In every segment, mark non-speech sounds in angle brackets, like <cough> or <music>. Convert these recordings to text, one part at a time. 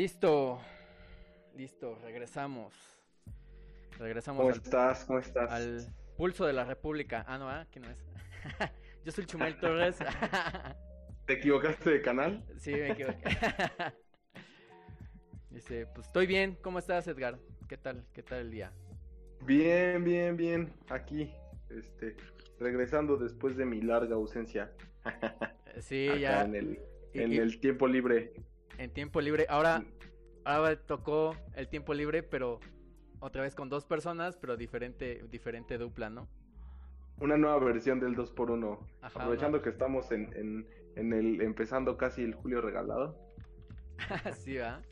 Listo. Listo, regresamos. Regresamos ¿Cómo al, estás? ¿Cómo estás? al pulso de la República. Ah, no, ¿ah? ¿quién no es? <laughs> Yo soy Chumel Torres. <laughs> ¿Te equivocaste de canal? sí, me equivoqué. <laughs> Dice, pues estoy bien. ¿Cómo estás, Edgar? ¿Qué tal? ¿Qué tal el día? Bien, bien, bien. Aquí, este, regresando después de mi larga ausencia. Sí, Acá ya en el, y- en y- el tiempo libre. En tiempo libre. Ahora, ahora tocó el tiempo libre, pero otra vez con dos personas, pero diferente, diferente dupla, ¿no? Una nueva versión del 2x1. Ajá, Aprovechando ¿no? que estamos en, en, en el, empezando casi el julio regalado. <laughs> sí, ¿verdad?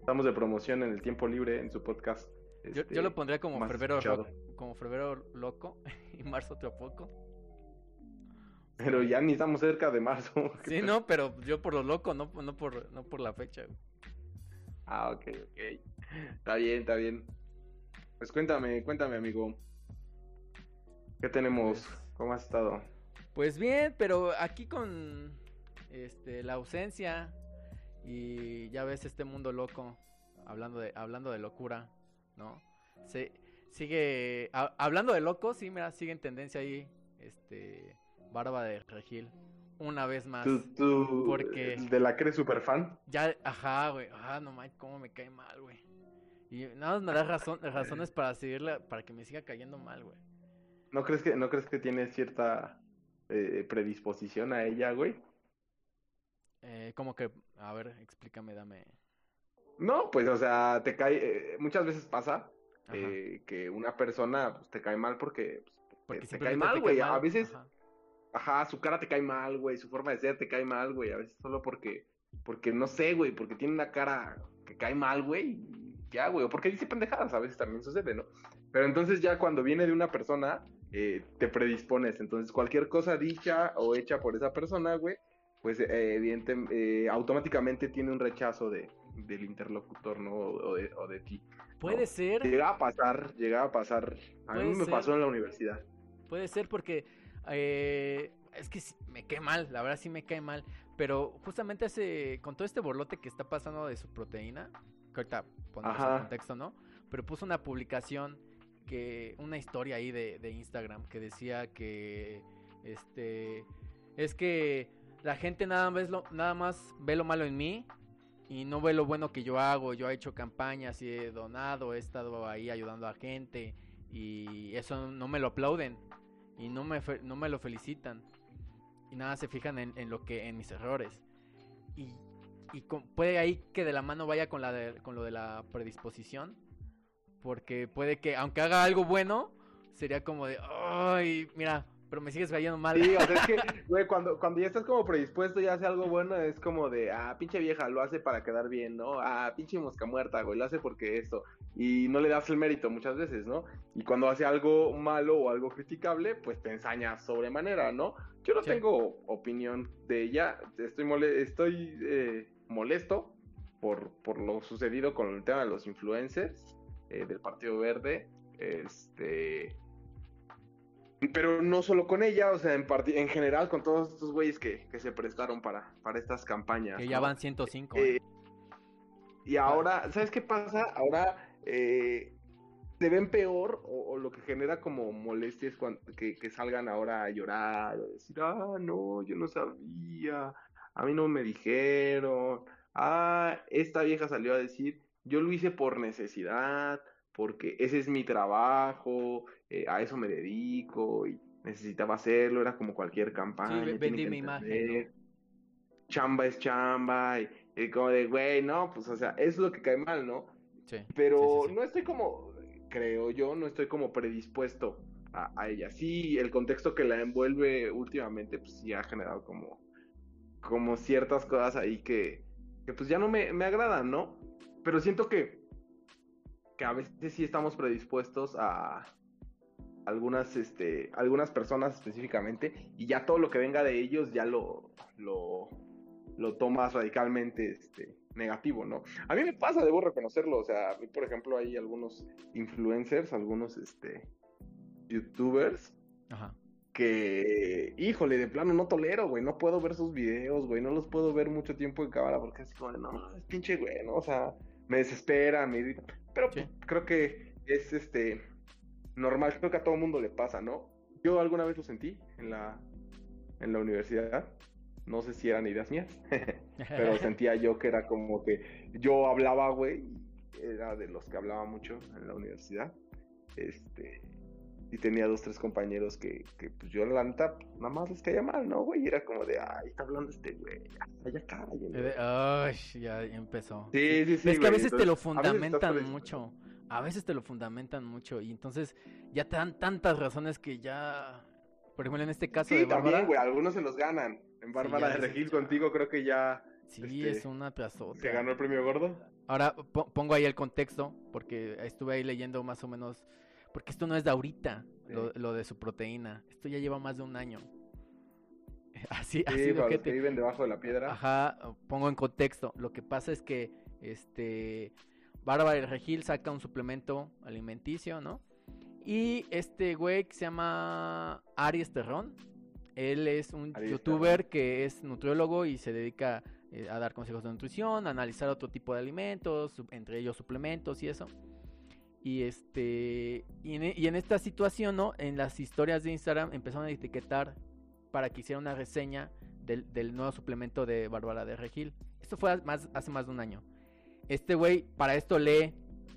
Estamos de promoción en el tiempo libre en su podcast. Yo, este, yo lo pondría como febrero, como febrero loco <laughs> y marzo otro poco. Pero ya ni estamos cerca de marzo. <laughs> Sí, no, pero yo por lo loco, no, no por, no por la fecha. güey. Ah, ok, ok. Está bien, está bien. Pues cuéntame, cuéntame, amigo. ¿Qué tenemos? Pues- ¿Cómo has estado? Pues bien, pero aquí con este la ausencia y ya ves este mundo loco, hablando de hablando de locura, ¿no? Se sigue ha- hablando de locos, sí, mira, sigue en tendencia ahí este Barba de Regil una vez más. ¿Tú, tú porque- de la que eres super fan? Ya, ajá, güey. Ah, no mames, cómo me cae mal, güey. Y nada más me da razón, <laughs> razones para seguirla, para que me siga cayendo mal, güey. ¿No crees que, no crees que tiene cierta eh, predisposición a ella, güey? Eh, como que, a ver, explícame, dame. No, pues, o sea, te cae, eh, muchas veces pasa Ajá. eh, que una persona pues, te cae mal porque pues, Porque te cae mal, güey. A veces, ajá. Ajá, su cara te cae mal, güey, su forma de ser te cae mal, güey. A veces solo porque, porque no sé, güey, porque tiene una cara que cae mal, güey. Ya, güey, o porque dice pendejadas, a veces también sucede, ¿no? Pero entonces ya cuando viene de una persona, eh, te predispones. Entonces cualquier cosa dicha o hecha por esa persona, güey, pues eh, evidente, eh, automáticamente tiene un rechazo de, del interlocutor, ¿no? O, de, o de ti. Puede ¿no? ser, Llega a pasar, llega a pasar. A mí me ser. pasó en la universidad. puede ser porque eh, es que sí, me cae mal, la verdad sí me cae mal. Pero justamente hace, con todo este borlote que está pasando de su proteína, que ahorita ponemos en contexto, ¿no? Pero puso una publicación que, una historia ahí de, de Instagram que decía que, este, es que la gente nada más, lo, nada más ve lo malo en mí y no ve lo bueno que yo hago. Yo he hecho campañas y he donado, he estado ahí ayudando a gente y eso no me lo aplauden y no me, no me lo felicitan. Y nada se fijan en, lo que en mis errores. Y, y puede ahí que de la mano vaya con la de- con lo de la predisposición porque puede que aunque haga algo bueno sería como de ay mira pero me sigues cayendo mal Sí, o sea, es que, <laughs> güey, cuando, cuando ya estás como predispuesto y hace algo bueno, es como de, ah, pinche vieja, lo hace para quedar bien, ¿no? Ah, pinche mosca muerta, güey, lo hace porque esto. Y no le das el mérito muchas veces, ¿no? Y cuando hace algo malo o algo criticable, pues te ensaña sobremanera, ¿no? Yo no Sí. tengo opinión de ella, estoy, mole estoy eh, molesto por, por lo sucedido con el tema de los influencers eh, del Partido Verde, este... Pero no solo con ella, o sea, en, en general con todos estos güeyes que, que se prestaron para, para estas campañas. que ya van 105 Eh, ¿eh? y ahora, ¿sabes qué pasa? Ahora eh, se ven peor o, o lo que genera como molestia es cuando, que, que salgan ahora a llorar, a decir, ah, no, yo no sabía, a mí no me dijeron, ah, esta vieja salió a decir, yo lo hice por necesidad, porque ese es mi trabajo, eh, a eso me dedico y necesitaba hacerlo, era como cualquier campaña. tienen vendí mi imagen, Chamba es chamba, y, y como de, güey, no, pues, o sea, es lo que cae mal, ¿no? Sí, Pero sí, sí, sí. no estoy como, creo yo, no estoy como predispuesto a, a ella. Sí, el contexto que la envuelve últimamente, pues sí ha generado como, como ciertas cosas ahí que, que pues ya no me, me agradan, ¿no? Pero siento que, que a veces sí estamos predispuestos a algunas, este, algunas personas específicamente, y ya todo lo que venga de ellos ya lo, lo, lo tomas radicalmente, este, negativo, ¿no? A mí me pasa, debo reconocerlo, o sea, a mí, por ejemplo, hay algunos influencers, algunos, este, youtubers, Ajá. que híjole, de plano no tolero, güey, no puedo ver sus videos, güey, no los puedo ver mucho tiempo en cámara porque es como, no, es pinche güey, ¿no? O sea, me desespera, me irrita. Pero creo que es este normal, creo que a todo mundo le pasa, ¿no? Yo alguna vez lo sentí en la, en la universidad. No sé si eran ideas mías, <laughs> pero <laughs> sentía yo que era como que yo hablaba, güey, era de los que hablaba mucho en la universidad. Este, y tenía dos, tres compañeros que, que pues yo la neta nada más les caía mal, ¿no, güey? Y era como de, ay, está hablando este güey, ya cállense. Ay, ya empezó. Sí, sí, sí. Es que a veces te lo fundamentan mucho. A veces te lo fundamentan mucho y entonces ya te dan tantas razones que ya, por ejemplo, en este caso sí, de Bárbara. también, güey, algunos se los ganan. En Bárbara de Regil ya. contigo creo que ya Sí, este, es una tras otra. se ganó el premio gordo. Ahora po- pongo ahí el contexto, porque estuve ahí leyendo más o menos, porque esto no es de ahorita, lo, Sí. lo de su proteína, esto ya lleva más de un año. <laughs> Así, así para los ojete. que viven debajo de la piedra. Ajá, pongo en contexto. Lo que pasa es que este Bárbara del Regil saca un suplemento alimenticio, ¿no? Y este güey que se llama Aries Terrón, él es un Aries youtuber Terrón. que es nutriólogo y se dedica eh, a dar consejos de nutrición, a analizar otro tipo de alimentos, entre ellos suplementos y eso. Y este y en, e- y en esta situación, ¿no? En las historias de Instagram empezaron a etiquetar para que hiciera una reseña del, del nuevo suplemento de Bárbara de Regil. Esto fue más, hace más de un año. Este güey para esto lee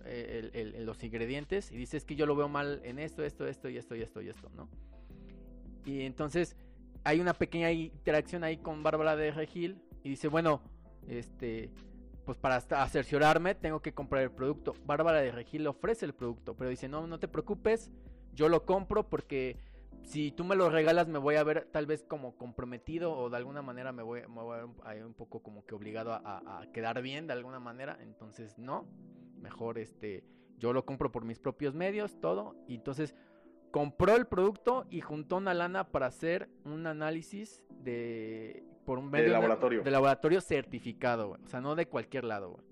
eh, el- los ingredientes y dice es que yo lo veo mal en esto, esto, esto y esto y esto y esto, ¿no? Y entonces hay una pequeña interacción ahí con Bárbara de Regil y dice, bueno, este, pues para cerciorarme tengo que comprar el producto. Bárbara de Regil ofrece el producto, pero dice, no, no te preocupes, yo lo compro porque si tú me lo regalas me voy a ver tal vez como comprometido o de alguna manera me voy, me voy a ver un, poco como que obligado a, a- a quedar bien de alguna manera. Entonces, no, mejor este, yo lo compro por mis propios medios, todo. Y entonces compró el producto y juntó una lana para hacer un análisis de por un medio laboratorio. de laboratorio certificado, güey. o sea, no de cualquier lado, güey.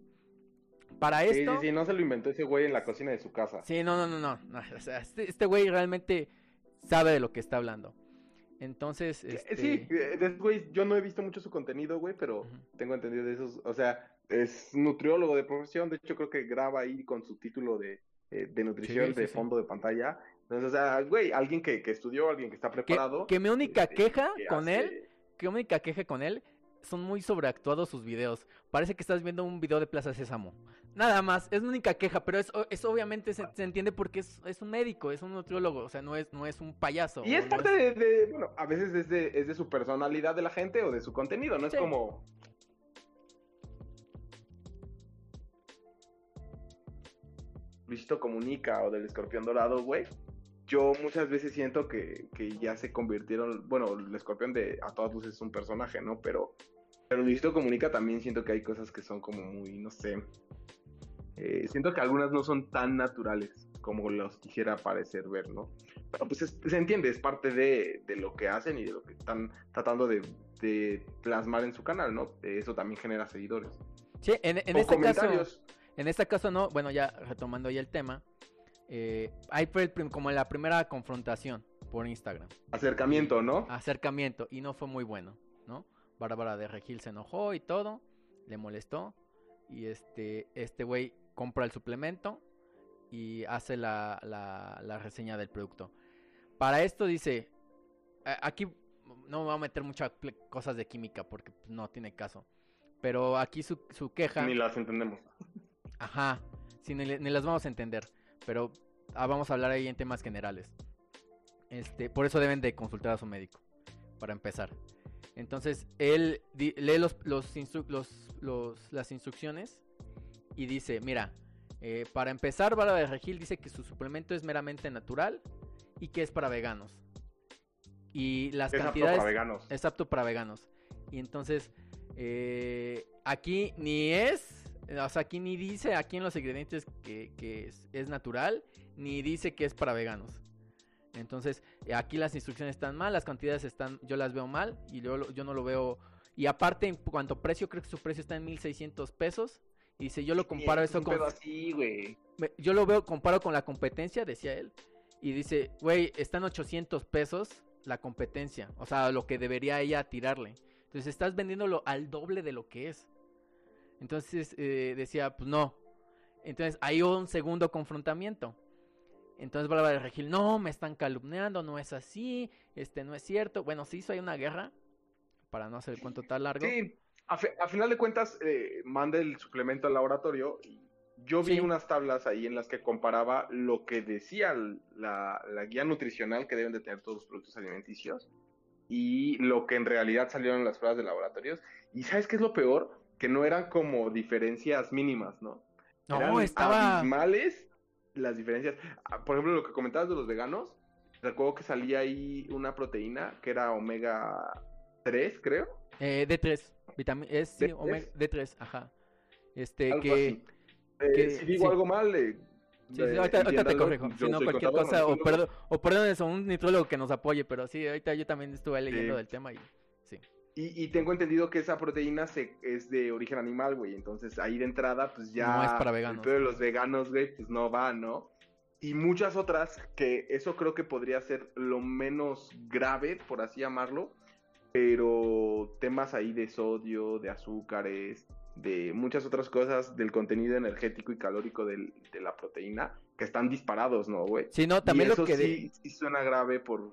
Para Sí, esto, sí, sí, no se lo inventó ese güey en la cocina de su casa. Sí, no, no, no, no. no, <laughs> o sea, este, este güey realmente sabe de lo que está hablando. Entonces, este... Sí, eh, güey, yo no he visto mucho su contenido, güey, pero tengo entendido de esos, o sea, es nutriólogo de profesión, de hecho creo que graba ahí con su título de, eh, de nutrición Sí, sí, de sí. fondo de pantalla. Entonces, o sea, güey, alguien que, que estudió, alguien que está que, preparado. que mi única este, queja que con hace- él, que mi única queja con él, son muy sobreactuados sus videos. Parece que estás viendo un video de Plaza Sésamo. Nada más, es mi única queja, pero es, es obviamente se, se entiende porque es, es un médico, es un nutriólogo, o sea, no es, no es un payaso. Y es no parte de, de- bueno, a veces es de, es de su personalidad de la gente o de su contenido, no es como... Luisito Comunica o del Escorpión Dorado, güey. Yo muchas veces siento que, que ya se convirtieron, bueno, el Escorpión de a todas luces es un personaje, ¿no? Pero, pero Luisito Comunica también siento que hay cosas que son como muy, no sé. eh, siento que algunas no son tan naturales como los quisiera parecer ver, ¿no? Pero pues es- se entiende, es parte de, de lo que hacen y de lo que están tratando de, de plasmar en su canal, ¿no? Eso también genera seguidores. Sí, en, en o este caso, comentarios. en este caso no, bueno, ya retomando ya el tema, eh, ahí fue el como la primera confrontación por Instagram. Acercamiento, ¿no? acercamiento y no fue muy bueno, ¿no? Bárbara de Regil se enojó y todo, le molestó y este este güey compra el suplemento y hace la, la, la reseña del producto. Para esto dice, aquí no me voy a meter muchas cosas de química porque pues, no tiene caso, pero aquí su, su queja... Ni las entendemos. Ajá, sí, ni las vamos a entender, pero ah, vamos a hablar ahí en temas generales. Este, por eso deben de consultar a su médico, para empezar. Entonces, él lee los, los, instru- los- los- las instrucciones y dice, mira, eh, para empezar, Bárbara de Regil dice que su suplemento es meramente natural y que es para veganos. Y las Es apto cantidades... para veganos. Es apto para veganos. Y entonces, eh, aquí ni es, o sea, aquí ni dice aquí en los ingredientes que, que es, es natural, ni dice que es para veganos. Entonces, eh, aquí las instrucciones están mal, las cantidades están, yo las veo mal y yo, yo no lo veo. Y aparte, en cuanto a precio, creo que su precio está en 1600 pesos. Y dice, yo lo comparo Es eso con. así, güey. Yo lo veo, comparo con la competencia, decía él. Y dice, güey, están 800 pesos la competencia, o sea, lo que debería ella tirarle. Entonces estás vendiéndolo al doble de lo que es. Entonces eh, decía, pues no. Entonces hay un segundo confrontamiento. Entonces Bárbara de Regil, no, me están calumniando, no es así, este no es cierto. Bueno, se hizo ahí una guerra, para no hacer el cuento tan largo. Sí, a, final de cuentas, eh, manda el suplemento al laboratorio y yo vi unas tablas ahí en las que comparaba lo que decía la, guía nutricional que deben de tener todos los productos alimenticios y lo que en realidad salieron en las pruebas de laboratorios. ¿Y sabes qué es lo peor? Que no eran como diferencias mínimas, ¿no? No, eran estaba... abismales las diferencias. Ah, por ejemplo, lo que comentabas de los veganos, recuerdo que salía ahí una proteína que era omega 3, creo. Eh, D3, vitamina, es sí, D3. Omega, D3, ajá. Este, que, eh, si digo algo mal, eh, Sí, sí, ahorita, ahorita, te corrijo. Si no, cualquier cosa, o, perdón, o perdón, eso, un nitrólogo que nos apoye, pero sí, ahorita yo también estuve leyendo del tema y. Y, y, tengo entendido que esa proteína se, es de origen animal, güey. Entonces ahí de entrada, pues ya. No es para veganos. Pero los veganos, güey, pues no va, ¿no? Y muchas otras que eso creo que podría ser lo menos grave, por así llamarlo. Pero temas ahí de sodio, de azúcares, de muchas otras cosas del contenido energético y calórico del, de la proteína que están disparados, ¿no, güey? Sí, no, también eso lo que... Sí, sí suena grave por,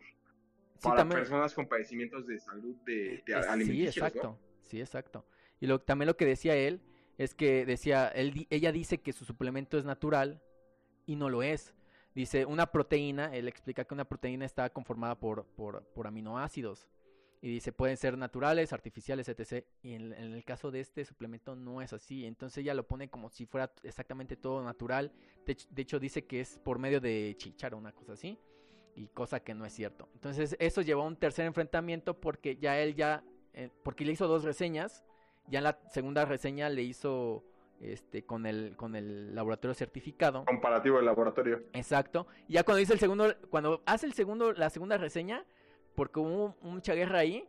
para personas con padecimientos de salud de, de alimenticios, Sí, exacto, sí, exacto. Y lo, también lo que decía él es que decía, él, ella dice que su suplemento es natural y no lo es. Dice, una proteína, él explica que una proteína está conformada por, por, por aminoácidos y dice, pueden ser naturales, artificiales, etc. Y en, el caso de este suplemento no es así. Entonces ella lo pone como si fuera exactamente todo natural. De, hecho dice que es por medio de chichar o una cosa así. Y cosa que no es cierto. Entonces eso llevó a un tercer enfrentamiento porque ya él ya, eh, porque le hizo dos reseñas. Ya en la segunda reseña le hizo este con el con el laboratorio certificado comparativo del laboratorio exacto y ya cuando dice el segundo cuando hace el segundo la segunda reseña porque hubo mucha guerra ahí.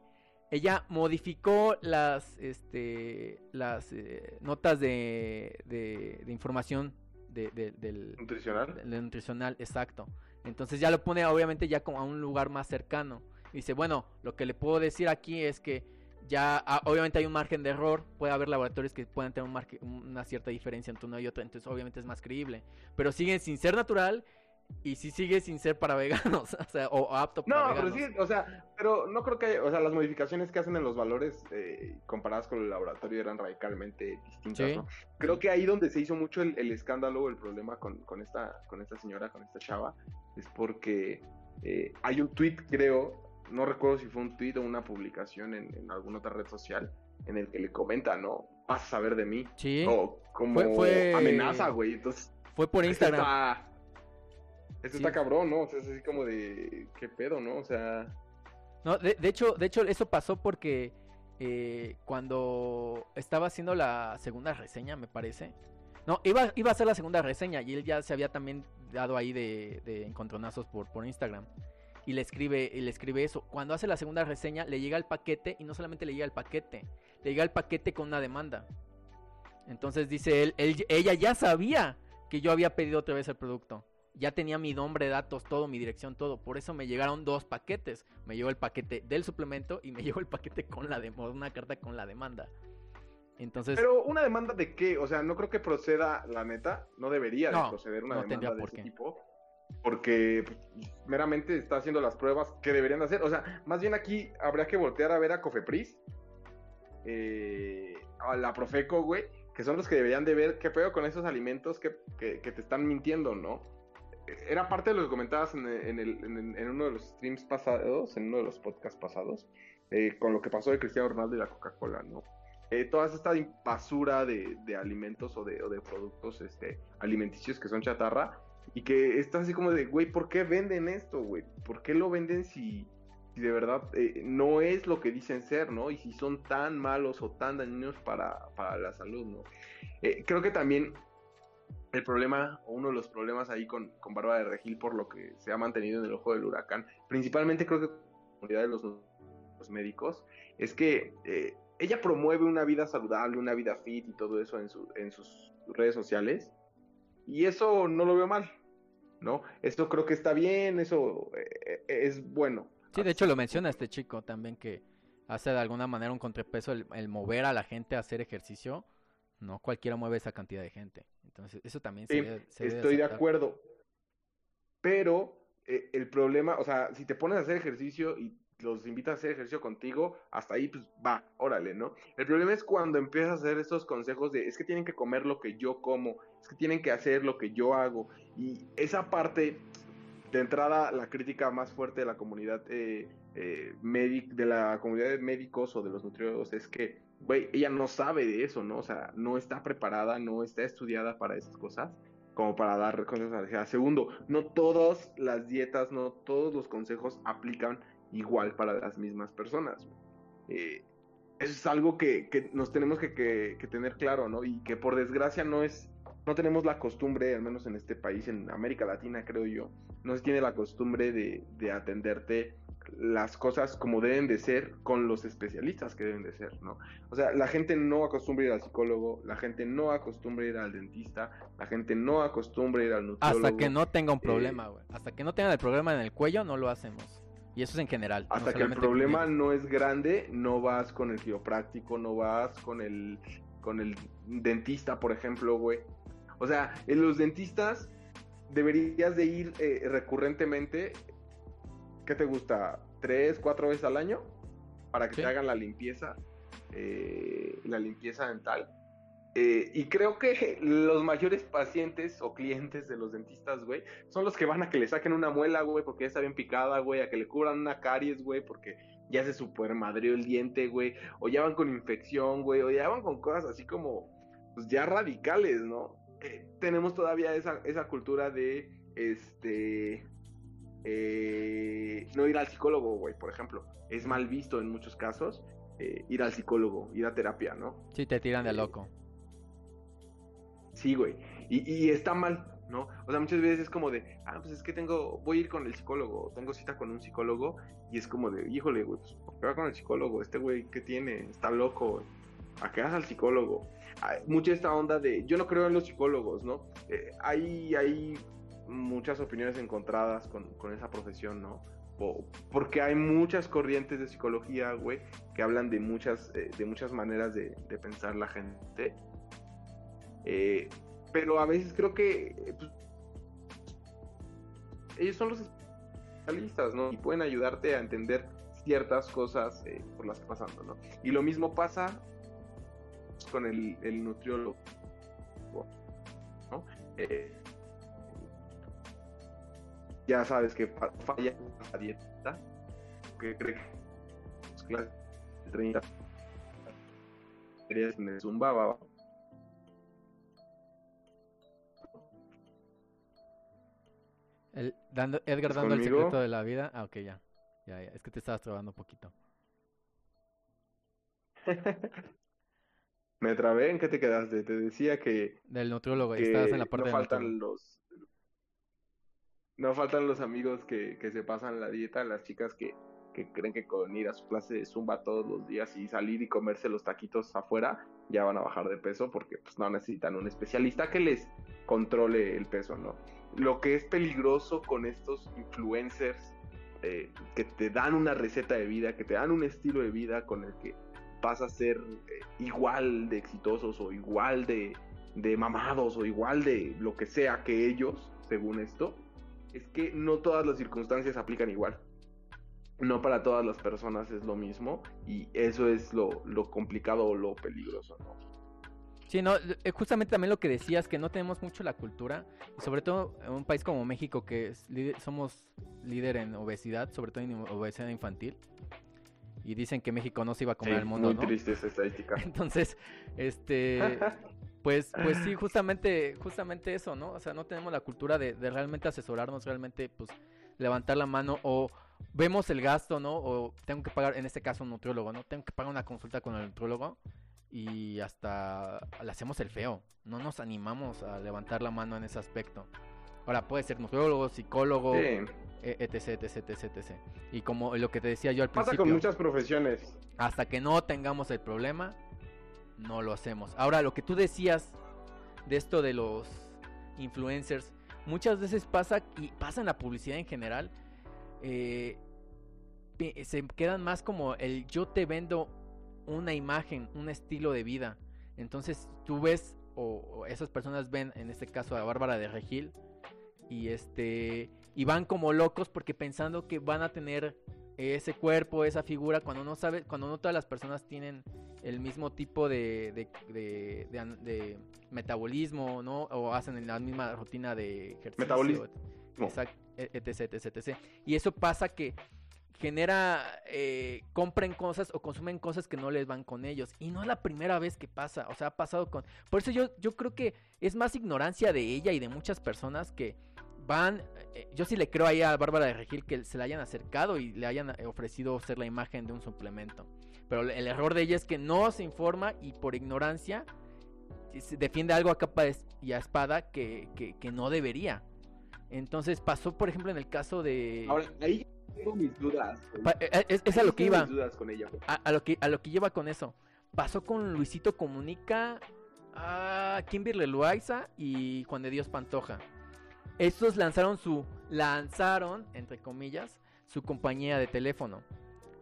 Ella modificó las, este, las eh, notas de, de, información de, del nutricional. nutricional, exacto. Entonces ya lo pone obviamente ya como a un lugar más cercano. dice, bueno, lo que le puedo decir aquí es que ya ah, obviamente hay un margen de error, puede haber laboratorios que puedan tener un una cierta diferencia entre una y otra, entonces obviamente es más creíble, pero siguen sin ser natural y si sigue sin ser para veganos, <laughs> o sea, o, apto para no, veganos. No, pero sí, o sea, pero no creo que, o sea, las modificaciones que hacen en los valores eh, comparadas con el laboratorio eran radicalmente distintas, ¿no? Creo que ahí donde se hizo mucho el, escándalo o el problema con, con, esta, con esta señora, con esta chava, es porque eh, hay un tweet, creo, no recuerdo si fue un tweet o una publicación en, alguna otra red social, en el que le comenta, ¿no? Vas a saber de mí. Sí. O como fue, amenaza, güey. Entonces. Fue por Instagram. Esto está cabrón, ¿no? O sea, es así como de. ¿Qué pedo, no? O sea. No, de, hecho, de hecho, eso pasó porque eh, cuando estaba haciendo la segunda reseña, me parece. No, iba, iba a hacer la segunda reseña y él ya se había también dado ahí de, de encontronazos por, por Instagram. Y le escribe, y le escribe eso. Cuando hace la segunda reseña, le llega el paquete y no solamente le llega el paquete, le llega el paquete con una demanda. Entonces dice él, él ella ya sabía que yo había pedido otra vez el producto ya tenía mi nombre, datos, todo, mi dirección, todo. Por eso me llegaron dos paquetes. Me llegó el paquete del suplemento y me <laughs> llegó el paquete con la demanda, una carta con la demanda. Entonces. Pero una demanda de qué? O sea, no creo que proceda, la neta, no debería de proceder una demanda de ese tipo. Porque pues, meramente está haciendo las pruebas que deberían de hacer. O sea, más bien aquí habría que voltear a ver a Cofepris, eh, a la Profeco, güey, que son los que deberían de ver qué pedo con esos alimentos que, que te están mintiendo, ¿no? Era parte de lo que comentabas en, en, uno de los streams pasados, en uno de los podcasts pasados, eh, con lo que pasó de Cristiano Ronaldo y la Coca-Cola, ¿no? Eh, toda esta basura de, alimentos o de, productos este, alimenticios que son chatarra y que está así como de, güey, ¿por qué venden esto, güey? ¿Por qué lo venden si, de verdad eh, no es lo que dicen ser, ¿no? Y si son tan malos o tan dañinos para, para la salud, ¿no? creo que también el problema, o uno de los problemas ahí con, con Bárbara de Regil por lo que se ha mantenido en el ojo del huracán, principalmente creo que con la comunidad de los, médicos, es que eh, ella promueve una vida saludable, una vida fit y todo eso en, su, en sus redes sociales, y eso no lo veo mal, ¿no? Esto creo que está bien, eso eh, es bueno. Sí, de hecho lo menciona este chico también que hace de alguna manera un contrapeso el, mover a la gente a hacer ejercicio. No cualquiera mueve esa cantidad de gente. Entonces, eso también se, Estoy de acuerdo. Pero eh, el problema, o sea, si te pones a hacer ejercicio y los invitas a hacer ejercicio contigo, hasta ahí, pues va, órale, ¿no? El problema es cuando empiezas a hacer estos consejos de es que tienen que comer lo que yo como, es que tienen que hacer lo que yo hago. Y esa parte, de entrada, la crítica más fuerte de la comunidad eh, eh de la comunidad de médicos o de los nutriólogos es que, güey, ella no sabe de eso, ¿no? O sea, no está preparada, no está estudiada para esas cosas como para dar consejos. Segundo, no todas las dietas, no todos los consejos aplican igual para las mismas personas. Eh, eso es algo que, nos tenemos que, tener claro, ¿no? Y que por desgracia no es, no tenemos la costumbre, al menos en este país, en América Latina, creo yo, no se tiene la costumbre de, de atenderte las cosas como deben de ser con los especialistas que deben de ser, ¿no? O sea, la gente no acostumbra ir al psicólogo, la gente no acostumbra ir al dentista, la gente no acostumbra ir al nutriólogo. Hasta que no tenga un eh, problema, güey. Hasta que no tenga el problema en el cuello, no lo hacemos. Y eso es en general. Hasta que el problema no es grande, no vas con el quiropráctico, no vas con el, con el dentista, por ejemplo, güey. O sea, en los dentistas deberías de ir eh, recurrentemente ¿qué te gusta? ¿Tres, cuatro veces al año? Para que te hagan la limpieza, eh, la limpieza dental. Eh, y creo que los mayores pacientes o clientes de los dentistas, güey, son los que van a que le saquen una muela, güey, porque ya está bien picada, güey, a que le cubran una caries, güey, porque ya se super madrió el diente, güey, o ya van con infección, güey, o ya van con cosas así como, pues ya radicales, ¿no? Eh, tenemos todavía esa, esa cultura de, este, eh, no ir al psicólogo, güey, por ejemplo. Es mal visto en muchos casos eh, ir al psicólogo, ir a terapia, ¿no? Sí, te tiran de eh, loco. Sí, güey. Y, está mal, ¿no? O sea, muchas veces es como de, ah, pues es que tengo, voy a ir con el psicólogo, tengo cita con un psicólogo, y es como de, híjole, güey, pues, ¿por qué va con el psicólogo? Este güey, ¿qué tiene? Está loco, ¿A qué vas al psicólogo? Hay mucha esta onda de, yo no creo en los psicólogos, ¿no? hay, hay muchas opiniones encontradas con, esa profesión, ¿no? porque hay muchas corrientes de psicología, güey, que hablan de muchas, eh, de muchas maneras de, pensar la gente. Eh, pero a veces creo que pues, ellos son los especialistas, ¿no? Y pueden ayudarte a entender ciertas cosas eh, por las que pasando, ¿no? Y lo mismo pasa con el, el nutriólogo, ¿no? Ya sabes que falla la dieta, que cree que las clases de 30 en el Zumba va el, dando, Edgar dando el secreto de la vida. Ah, ok, ya. ya. ya. Es que te estabas trabando un poquito. <laughs> Me trabé, ¿en qué te quedaste? Te decía que... Del nutriólogo, estabas en la parte no faltan los no faltan los amigos que, se pasan la dieta, las chicas que, creen que con ir a su clase de zumba todos los días y salir y comerse los taquitos afuera ya van a bajar de peso porque pues no necesitan un especialista que les controle el peso, ¿no? Lo que es peligroso con estos influencers eh, que te dan una receta de vida, que te dan un estilo de vida con el que vas a ser eh, igual de exitosos o igual de, de mamados o igual de lo que sea que ellos, según esto, es que no todas las circunstancias aplican igual. No para todas las personas es lo mismo y eso es lo, complicado o lo peligroso, ¿no? Sí, no, eh, justamente también lo que decías, que no tenemos mucho la cultura, y sobre todo en un país como México, que somos líder en obesidad, sobre todo en obesidad infantil, y dicen que México no se iba a comer al mundo, muy triste esa estadística. <laughs> Entonces, este, <laughs> Pues, pues sí, <laughs> justamente, justamente eso, ¿no? O sea, no tenemos la cultura de, realmente asesorarnos, realmente, pues, levantar la mano o vemos el gasto, ¿no? O tengo que pagar, en este caso, un nutriólogo, ¿no? Tengo que pagar una consulta con el nutriólogo y hasta le hacemos el feo. No nos animamos a levantar la mano en ese aspecto. Ahora puede ser nutriólogo, psicólogo, e, etc, etc, etc, etc. Y como lo que te decía yo al principio. Pasa con muchas profesiones. Hasta que no tengamos el problema, no lo hacemos. Ahora, lo que tú decías de esto de los influencers, muchas veces pasa, y pasa en la publicidad en general, eh, se quedan más como el yo te vendo una imagen, un estilo de vida. Entonces tú ves, o, esas personas ven, en este caso a Bárbara de Regil, y este, y van como locos porque pensando que van a tener ese cuerpo, esa figura, cuando no sabe, cuando no todas las personas tienen el mismo tipo de, de, de, metabolismo, ¿no? O hacen la misma rutina de ejercicio. Metabolismo. Exacto, etc, etc, etc. Y eso pasa que genera, eh, compren cosas o consumen cosas que no les van con ellos. Y no es la primera vez que pasa, o sea, ha pasado con... Por eso yo, yo creo que es más ignorancia de ella y de muchas personas que van... Eh, yo sí le creo ahí a Bárbara de Regil que se le hayan acercado y le hayan ofrecido ser la imagen de un suplemento. Pero el error de ella es que no se informa y por ignorancia defiende algo a capa y a espada que, que no debería. Entonces pasó, por ejemplo, en el caso de... Ahora, ahí tengo mis dudas. Eh, eh, es, a lo que iba. con ella, a, lo que, a lo que lleva con eso. Pasó con Luisito Comunica, a Kimberly Loaiza y Juan de Dios Pantoja. Estos lanzaron su, lanzaron, entre comillas, su compañía de teléfono.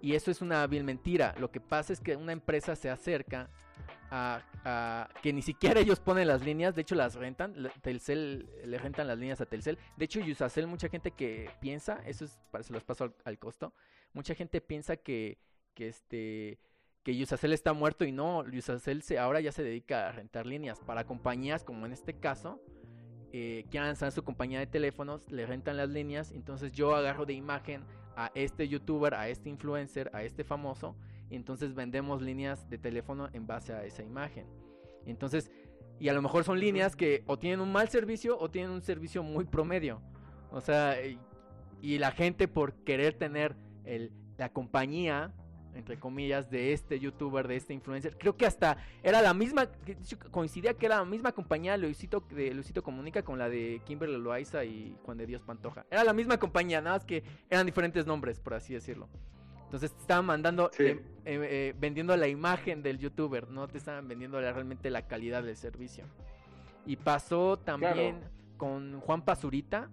Y eso es una vil mentira. Lo que pasa es que una empresa se acerca a, que ni siquiera <laughs> ellos ponen las líneas, de hecho las rentan, Telcel le rentan las líneas a Telcel. De hecho, Yusacel, mucha gente que piensa, eso es, se los paso al, costo, mucha gente piensa que, que este que Yusacel está muerto y no, Yusacel se, ahora ya se dedica a rentar líneas para compañías como en este caso, eh, lanzar su compañía de teléfonos, le rentan las líneas, entonces yo agarro de imagen a este youtuber, a este influencer, a este famoso y entonces vendemos líneas de teléfono en base a esa imagen. Entonces, y a lo mejor son líneas que o tienen un mal servicio o tienen un servicio muy promedio. O sea, y, la gente por querer tener la compañía, entre comillas, de este youtuber, de este influencer, creo que hasta era la misma, coincidía que era la misma compañía Luisito, de Luisito Comunica con la de Kimberly Loaiza y Juan de Dios Pantoja. Era la misma compañía, nada más que eran diferentes nombres, por así decirlo. Entonces te estaban mandando, eh, eh, vendiendo la imagen del youtuber, no te estaban vendiendo realmente la calidad del servicio. Y pasó también con Juan Pazurita,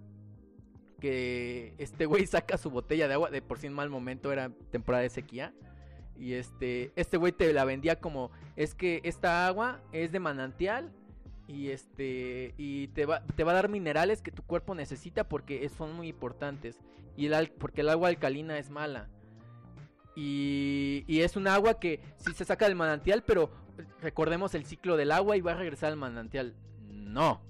que este güey saca su botella de agua, de por sí en mal momento, era temporada de sequía. Y este, este güey te la vendía como, es que esta agua es de manantial y este y te va, te va a dar minerales que tu cuerpo necesita porque son muy importantes y el porque el agua alcalina es mala y, es un agua que sí se saca del manantial, pero recordemos el ciclo del agua y va a regresar al manantial. No.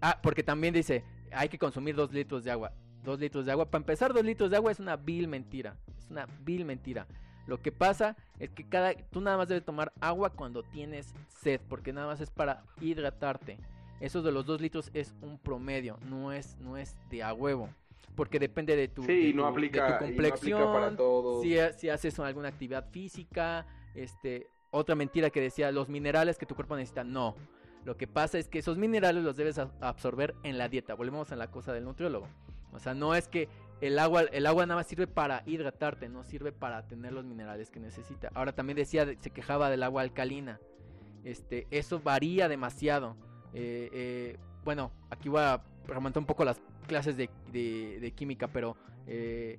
Ah, porque también dice, hay que consumir dos litros de agua. Dos litros de agua. Para empezar, dos litros de agua es una vil mentira. Es una vil mentira. Lo que pasa es que cada, tú nada más debes tomar agua cuando tienes sed, porque nada más es para hidratarte. Eso de los dos litros es un promedio, no es, no es de a huevo porque depende de tu, no aplica, complexión, para todos. Si, si, haces alguna actividad física, este, otra mentira que decía los minerales que tu cuerpo necesita, no. Lo que pasa es que esos minerales los debes absorber en la dieta. Volvemos a la cosa del nutriólogo. O sea, no es que el agua, el agua nada más sirve para hidratarte, no sirve para tener los minerales que necesita. Ahora también decía, se quejaba del agua alcalina. Este, eso varía demasiado. Eh, eh, bueno, aquí voy a remontar un poco las clases de, química, pero eh,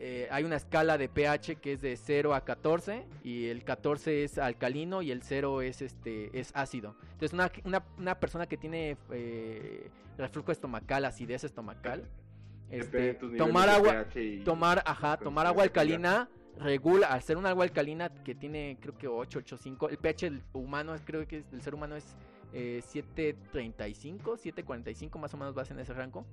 eh, hay una escala de pH que es de 0 a 14 y el 14 es alcalino y el 0 es, este, es ácido. Entonces una, una, una persona que tiene eh, reflujo estomacal, acidez estomacal, este, tomar agua, tomar, ajá, tomar agua alcalina regula, al ser un agua alcalina que tiene creo que 8, 8, 5, el pH humano creo que el ser humano es 7.35, 7.45 más o menos vas en ese rango.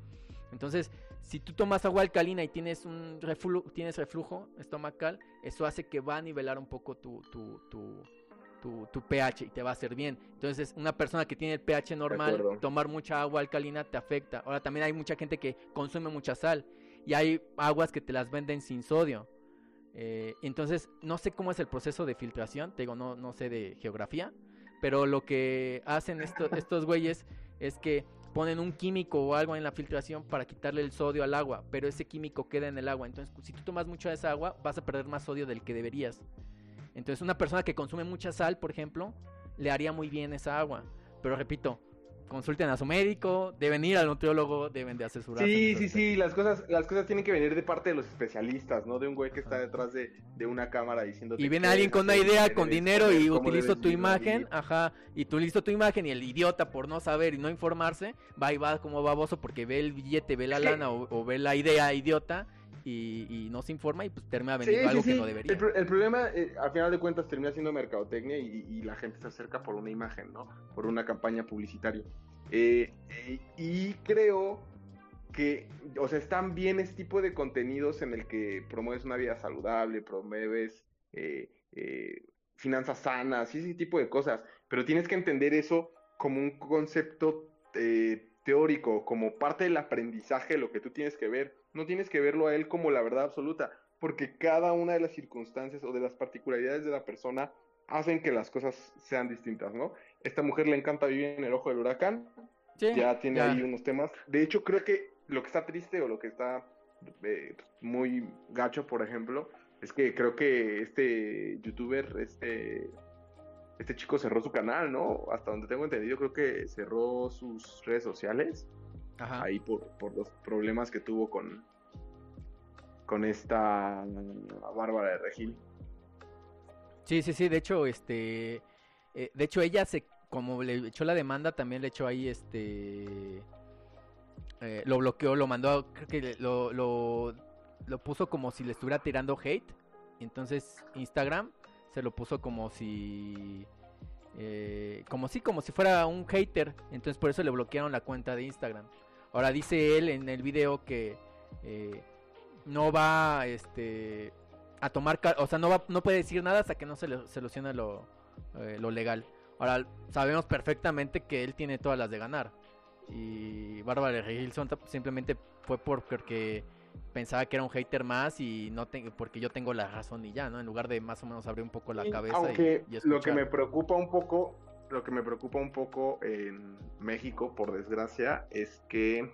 Entonces, si tú tomas agua alcalina y tienes un reflujo, tienes reflujo estomacal, eso hace que va a nivelar un poco tu, tu, tu, tu, pH y te va a hacer bien. Entonces, una persona que tiene el pH normal, tomar mucha agua alcalina te afecta. Ahora, también hay mucha gente que consume mucha sal y hay aguas que te las venden sin sodio. Eh, entonces, no sé cómo es el proceso de filtración, te digo, no, no sé de geografía, pero lo que hacen <laughs> estos güeyes es que ponen un químico o algo en la filtración para quitarle el sodio al agua, pero ese químico queda en el agua. Entonces, si tú tomas mucha de esa agua, vas a perder más sodio del que deberías. Entonces, una persona que consume mucha sal, por ejemplo, le haría muy bien esa agua. Pero repito, consulten a su médico, deben ir al nutriólogo, deben de asesorarse. Sí, sí, sí, las cosas, las cosas tienen que venir de parte de los especialistas, no de un güey que está detrás de, de una cámara diciendo. Y viene alguien con una idea, con dinero y utilizo tu imagen, ajá, y tú listo tu imagen y el idiota por no saber y no informarse, va y va como baboso porque ve el billete, ve la lana o, ve la idea idiota y, no se informa y pues termina vendiendo algo que no debería. El, problema, eh, al final de cuentas, termina siendo mercadotecnia y, la gente se acerca por una imagen, ¿no? Por una campaña publicitaria. Eh, eh, y creo que, o sea, están bien este tipo de contenidos en el que promueves una vida saludable, promueves finanzas sanas y ese tipo de cosas, pero tienes que entender eso como un concepto teórico, como parte del aprendizaje, lo que tú tienes que ver no tienes que verlo a él como la verdad absoluta, porque cada una de las circunstancias o de las particularidades de la persona hacen que las cosas sean distintas, ¿no? Esta mujer le encanta vivir en el ojo del huracán, ya tiene ahí unos temas. De hecho, creo que lo que está triste o lo que está eh, muy gacho, por ejemplo, es que creo que este youtuber, este, este chico cerró su canal, ¿no? Hasta donde tengo entendido, creo que cerró sus redes sociales ahí por, por los problemas que tuvo con, con esta Bárbara de Regil. Sí, sí, sí, de hecho, este, eh, de hecho ella se, como le echó la demanda, también le echó ahí, este, eh, lo bloqueó, lo mandó, creo que lo, lo, lo puso como si le estuviera tirando hate, entonces Instagram se lo puso como si, eh, como si, como si fuera un hater, entonces por eso le bloquearon la cuenta de Instagram. Ahora dice él en el video que eh, no va este, a tomar, o sea, no, va, no puede decir nada hasta que no se le solucione lo, eh, lo legal. Ahora, sabemos perfectamente que él tiene todas las de ganar. Y Bárbara Hilson simplemente fue porque pensaba que era un hater más y no tengo porque yo tengo la razón y ya, ¿no? En lugar de más o menos abrir un poco la cabeza. Aunque lo que me preocupa un poco lo que me preocupa un poco en México, por desgracia, es que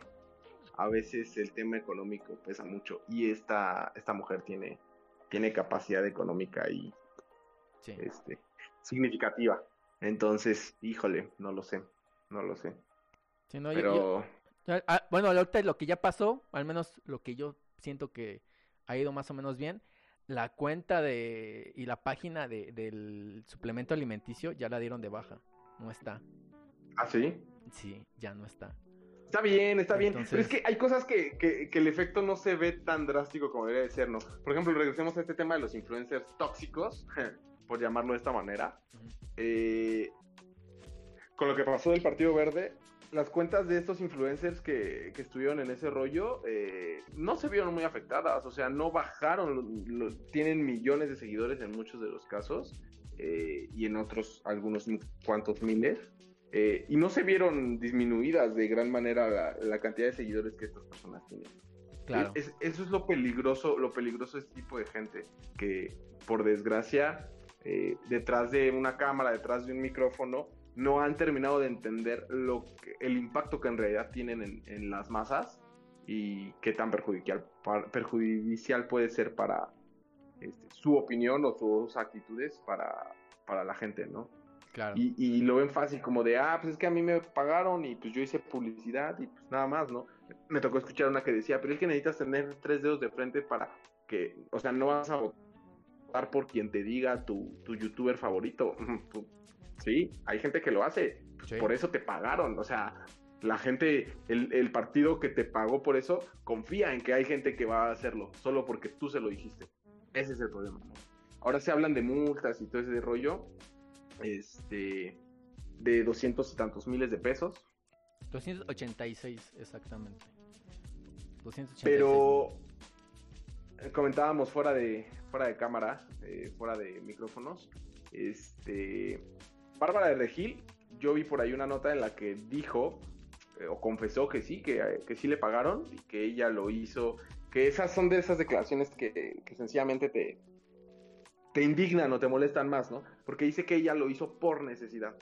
a veces el tema económico pesa mucho y esta, esta mujer tiene, tiene capacidad económica y este, significativa. Entonces, híjole, no lo sé, no lo sé. Pero... Ah, bueno, ahorita lo que ya pasó, al menos lo que yo siento que ha ido más o menos bien, la cuenta de y la página de, del suplemento alimenticio ya la dieron de baja. No está. ¿Ah, sí? Sí, ya no está. Está bien, está bien. Pero es que hay cosas que, que, el efecto no se ve tan drástico como debería de ser, ¿no? Por ejemplo, regresemos a este tema de los influencers tóxicos, <laughs> por llamarlo de esta manera. Eh, con lo que pasó del Partido Verde, las cuentas de estos influencers que, estuvieron en ese rollo eh, no se vieron muy afectadas, o sea, no bajaron, tienen millones de seguidores en muchos de los casos eh, y en otros algunos cuantos miles. Eh, y no se vieron disminuidas de gran manera la, cantidad de seguidores que estas personas tienen. Claro. eso es lo peligroso, lo peligroso de este tipo de gente, que por desgracia, detrás de una cámara, detrás de un micrófono, no han terminado de entender lo el impacto que en realidad tienen en, las masas y qué tan perjudicial, perjudicial puede ser para este, su opinión o sus actitudes para, para la gente, ¿no? Claro. Y, lo ven fácil como de, ah, pues es que a mí me pagaron y pues yo hice publicidad y pues nada más, ¿no? Me tocó escuchar una que decía, pero es que necesitas tener tres dedos de frente para que, o sea, no vas a votar por quien te diga tu, tu youtuber favorito. <laughs> Sí, hay gente que lo hace. Pues, por eso te pagaron. O sea, la gente, el, partido que te pagó por eso, confía en que hay gente que va a hacerlo, solo porque tú se lo dijiste. Ese es el problema. Ahora se hablan de multas y todo ese rollo. Este. De doscientos y tantos miles de pesos. 286, exactamente. 286. Pero comentábamos fuera de fuera de cámara, eh, fuera de micrófonos, este Bárbara de Regil, yo vi por ahí una nota en la que dijo eh, o confesó que sí, que, que, sí le pagaron y que ella lo hizo, que esas son de esas declaraciones que, sencillamente te, te indignan o te molestan más, ¿no? Porque dice que ella lo hizo por necesidad.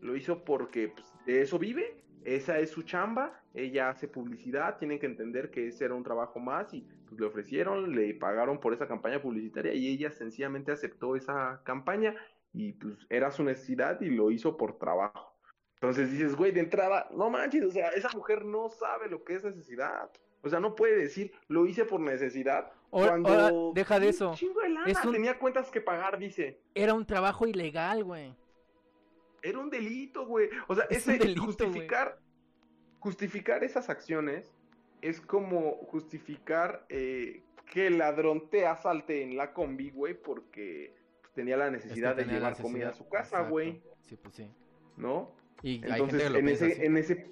Lo hizo porque pues, de eso vive, esa es su chamba, ella hace publicidad, tienen que entender que ese era un trabajo más y pues, le ofrecieron, le pagaron por esa campaña publicitaria y ella sencillamente aceptó esa campaña y pues era su necesidad y lo hizo por trabajo. Entonces dices, güey, de entrada, no manches, o sea, esa mujer no sabe lo que es necesidad. O sea, no puede decir, lo hice por necesidad. cuando deja de eso. Tenía cuentas que pagar, dice. Era un trabajo ilegal, güey. Era un delito, güey. O sea, ese justificar, justificar esas acciones es como justificar eh, que el ladrón te asalte en la combi, güey, porque tenía la necesidad de llevar comida a su casa, güey. Sí, pues sí. ¿No? Y Entonces, en, ese, en, ese,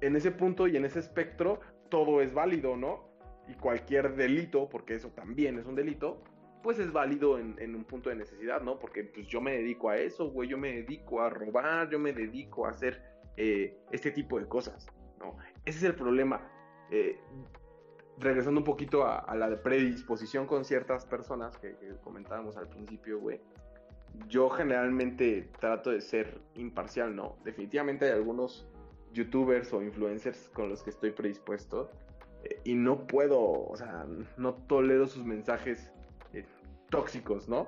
en ese punto y en ese espectro, todo es válido, ¿no? Y cualquier delito, porque eso también es un delito, pues es válido en, un punto de necesidad, ¿no? Porque pues yo me dedico a eso, güey, yo me dedico a robar, yo me dedico a hacer eh, este tipo de cosas, ¿no? Ese es el problema. Eh, regresando un poquito a, la predisposición con ciertas personas que, comentábamos al principio, güey yo generalmente trato de ser imparcial, ¿no? Definitivamente hay algunos youtubers o influencers con los que estoy predispuesto eh, y no puedo, o sea, no tolero sus mensajes eh, tóxicos, ¿no?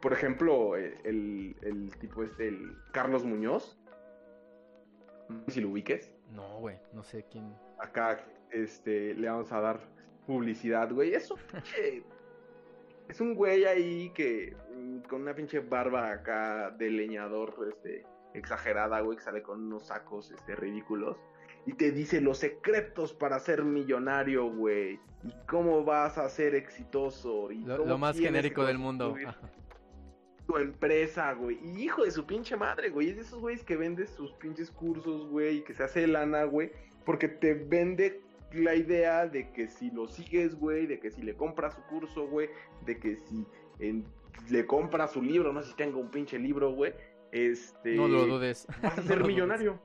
Por ejemplo, el, el, tipo este, el Carlos Muñoz, no sé si lo ubiques. No, güey, no sé quién. Acá, este, le vamos a dar publicidad, güey. Eso, es un güey ahí que mm, con una pinche barba acá de leñador, este, exagerada, güey, que sale con unos sacos, este, ridículos. Y te dice los secretos para ser millonario, güey. Y cómo vas a ser exitoso. Y lo, más genérico del mundo. Tu empresa, güey. Y hijo de su pinche madre, güey. Es de esos güeyes que vendes sus pinches cursos, güey. Y que se hace lana, güey. Porque te vende la idea de que si lo sigues, güey, de que si le compras su curso, güey, de que si le compras su libro, no sé si tengo un pinche libro, güey, este... No lo dudes. <laughs> Vas a <laughs> ser millonario.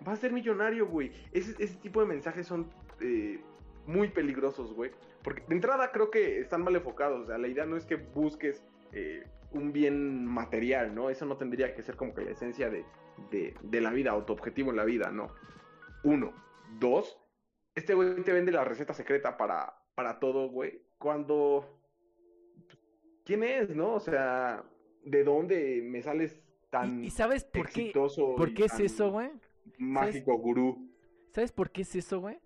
Vas a ser millonario, güey. Ese, tipo de mensajes son eh, muy peligrosos, güey. Porque de entrada creo que están mal enfocados. O sea, la idea no es que busques eh, un bien material, ¿no? Eso no tendría que ser como que la esencia de, de, de la vida o tu objetivo en la vida, no. Uno. Dos, este güey te vende la receta secreta para, para todo, güey. Cuando. ¿Quién es, no? O sea, ¿de dónde me sales tan. ¿Y, sabes por qué? ¿Por qué es eso, güey? Mágico gurú. ¿Sabes por qué es eso, güey?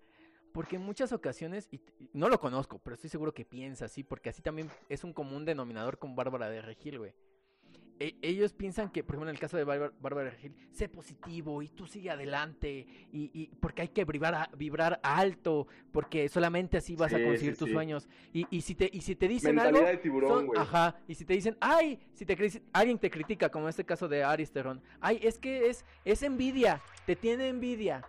Porque en muchas ocasiones, y, no lo conozco, pero estoy seguro que piensa así, porque así también es un común denominador con Bárbara de Regil, güey. E, ellos piensan que, por ejemplo, en el caso de Bárbara Gil, sé positivo y tú sigue adelante, y, y porque hay que vibrar, vibrar alto, porque solamente así vas a conseguir tus sueños. Y, y, si te, y si te dicen algo. De tiburón, ajá, y si te dicen, ay, si te alguien te critica, como en este caso de Aristeron, ay, es que es, es envidia, te tiene envidia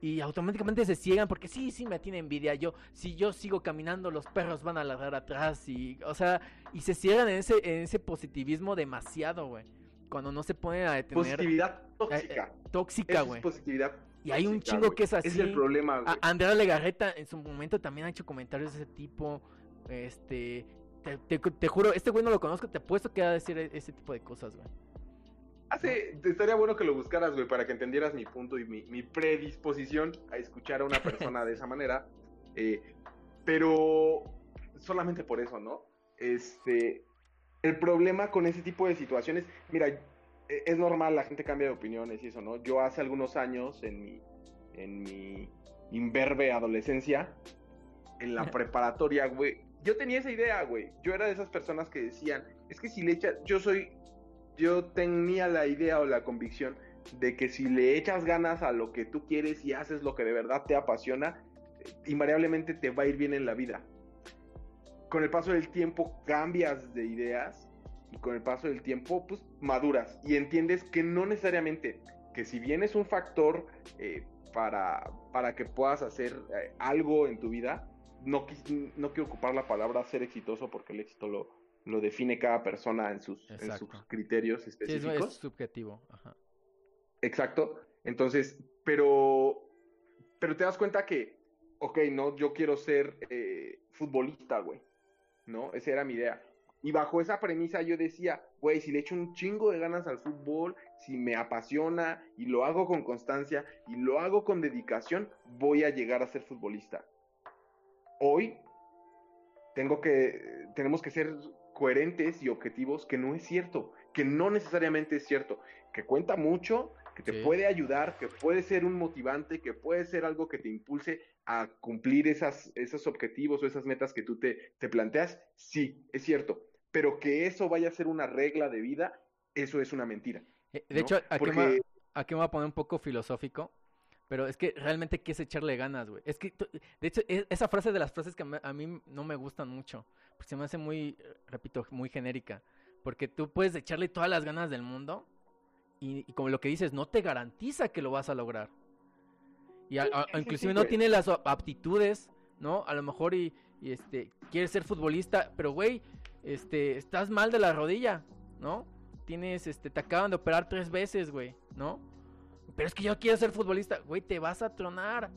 y automáticamente se ciegan porque sí, sí me tiene envidia. Yo, si yo sigo caminando, los perros van a ladrar atrás y, o sea, y se ciegan en ese, en ese positivismo demasiado, güey. Cuando no se ponen a detener. Positividad tóxica. Eh, tóxica, güey. positividad. Y hay un chingo que es así. Es el problema, güey. Andrea Legarreta en su momento también ha hecho comentarios de ese tipo. Este, te, te juro, este güey no lo conozco, te apuesto que va a decir e, ese tipo de cosas, güey. Hace, estaría bueno que lo buscaras, güey, para que entendieras mi punto y mi, predisposición a escuchar a una persona de esa manera. Eh, pero solamente por eso, ¿no? Este, el problema con ese tipo de situaciones, mira, e, es normal, la gente cambia de opiniones y eso, ¿no? Yo hace algunos años, en mi, en mi imberbe adolescencia, en la preparatoria, güey, yo tenía esa idea, güey. Yo era de esas personas que decían, es que si le echas, yo soy yo tenía la idea o la convicción de que si le echas ganas a lo que tú quieres y haces lo que de verdad te apasiona, invariablemente te va a ir bien en la vida. Con el paso del tiempo cambias de ideas y con el paso del tiempo pues maduras y entiendes que no necesariamente, que si bien es un factor eh, para, para que puedas hacer eh, algo en tu vida, no, no quiero ocupar la palabra ser exitoso porque el éxito lo, lo define cada persona en sus, en sus criterios específicos. Sí, es subjetivo. Ajá. Exacto. Entonces, pero, pero te das cuenta que, ok, no, yo quiero ser eh, futbolista, güey. ¿No? Esa era mi idea. Y bajo esa premisa yo decía, güey, si le echo un chingo de ganas al fútbol, si me apasiona y lo hago con constancia y lo hago con dedicación, voy a llegar a ser futbolista. Hoy tengo que, tenemos que ser coherentes y objetivos que no es cierto, que no necesariamente es cierto, que cuenta mucho, que te Sí. puede ayudar, que puede ser un motivante, que puede ser algo que te impulse a cumplir esas, esos objetivos o esas metas que tú te, te planteas, sí, es cierto. Pero que eso vaya a ser una regla de vida, eso es una mentira. Eh, De ¿no? hecho, aquí, me, Porque aquí me voy a poner un poco filosófico, pero es que realmente hay que es echarle ganas, güey. Es que, de hecho, e- esa frase de las frases que a mí, a mí no me gustan mucho, se me hace muy, repito, muy genérica, porque tú puedes echarle todas las ganas del mundo y, y como lo que dices, no te garantiza que lo vas a lograr. Y a- a- inclusive no tiene las aptitudes, ¿no? A lo mejor y, y, este, quieres ser futbolista, pero güey, este, estás mal de la rodilla, ¿no? Tienes, este, te acaban de operar tres veces, güey, ¿no? Pero es que yo quiero ser futbolista, güey, te vas a tronar.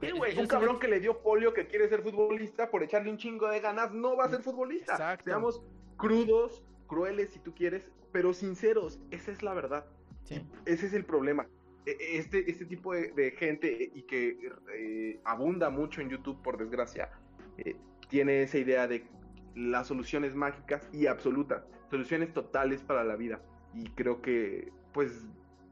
Sí, güey, un cabrón que le dio polio que quiere ser futbolista por echarle un chingo de ganas no va a ser futbolista. Exacto. Seamos crudos, crueles si tú quieres, pero sinceros, esa es la verdad. Sí, Ese es el problema. E- Este, este tipo de, de gente y que eh, abunda mucho en YouTube, por desgracia, eh, tiene esa idea de las soluciones mágicas y absolutas, soluciones totales para la vida. Y creo que, pues,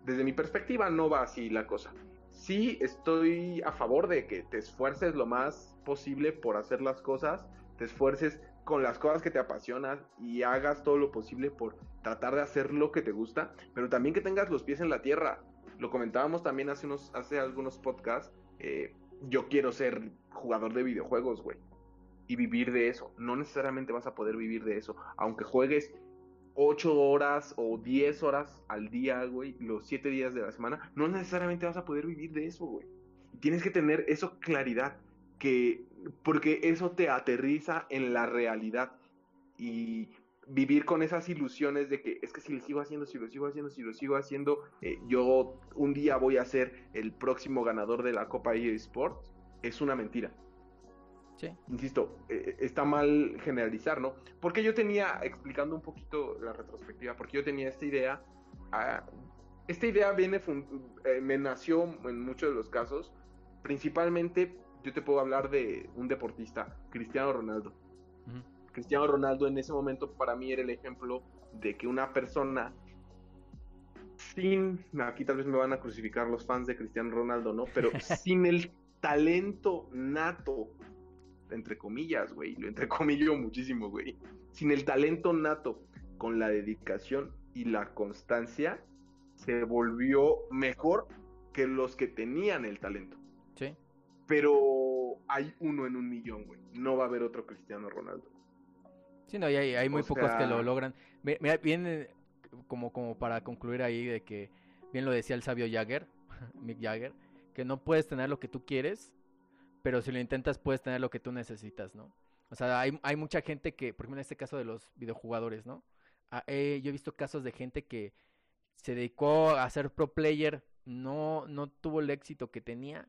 desde mi perspectiva no va así la cosa. Sí estoy a favor de que te esfuerces lo más posible por hacer las cosas, te esfuerces con las cosas que te apasionan y hagas todo lo posible por tratar de hacer lo que te gusta, pero también que tengas los pies en la tierra. Lo comentábamos también hace unos, hace algunos podcasts. eh, yo quiero ser jugador de videojuegos, güey. Y vivir de eso. No necesariamente vas a poder vivir de eso. Aunque juegues 8 horas o 10 horas al día, güey, los 7 días de la semana, no necesariamente vas a poder vivir de eso, güey. Tienes que tener eso claridad, que porque eso te aterriza en la realidad y vivir con esas ilusiones de que es que si lo sigo haciendo, si lo sigo haciendo, si lo sigo haciendo, eh, yo un día voy a ser el próximo ganador de la Copa EA Sports, es una mentira sí, insisto, eh, está mal generalizar, ¿no? Porque yo tenía, explicando un poquito la retrospectiva, porque yo tenía esta idea, ah, esta idea viene, eh, me nació en muchos de los casos, principalmente yo te puedo hablar de un deportista, Cristiano Ronaldo. ujú, Cristiano Ronaldo en ese momento para mí era el ejemplo de que una persona sin, aquí tal vez me van a crucificar los fans de Cristiano Ronaldo, ¿no? Pero <laughs> sin el talento nato, entre comillas, güey, lo entrecomillo muchísimo, güey, sin el talento nato, con la dedicación y la constancia, se volvió mejor que los que tenían el talento. sí. Pero hay uno en un millón, güey. No va a haber otro Cristiano Ronaldo. Sí, no, y hay, hay muy O pocos que lo logran. Mi- Mira, bien, como, como para concluir ahí de que, bien lo decía el sabio Jagger, <laughs> Mick Jagger, que no puedes tener lo que tú quieres, pero si lo intentas puedes tener lo que tú necesitas, ¿no? O sea, hay, hay mucha gente que, por ejemplo, en este caso de los videojugadores, ¿no? Ah, eh, yo he visto casos de gente que se dedicó a ser pro player, no, no tuvo el éxito que tenía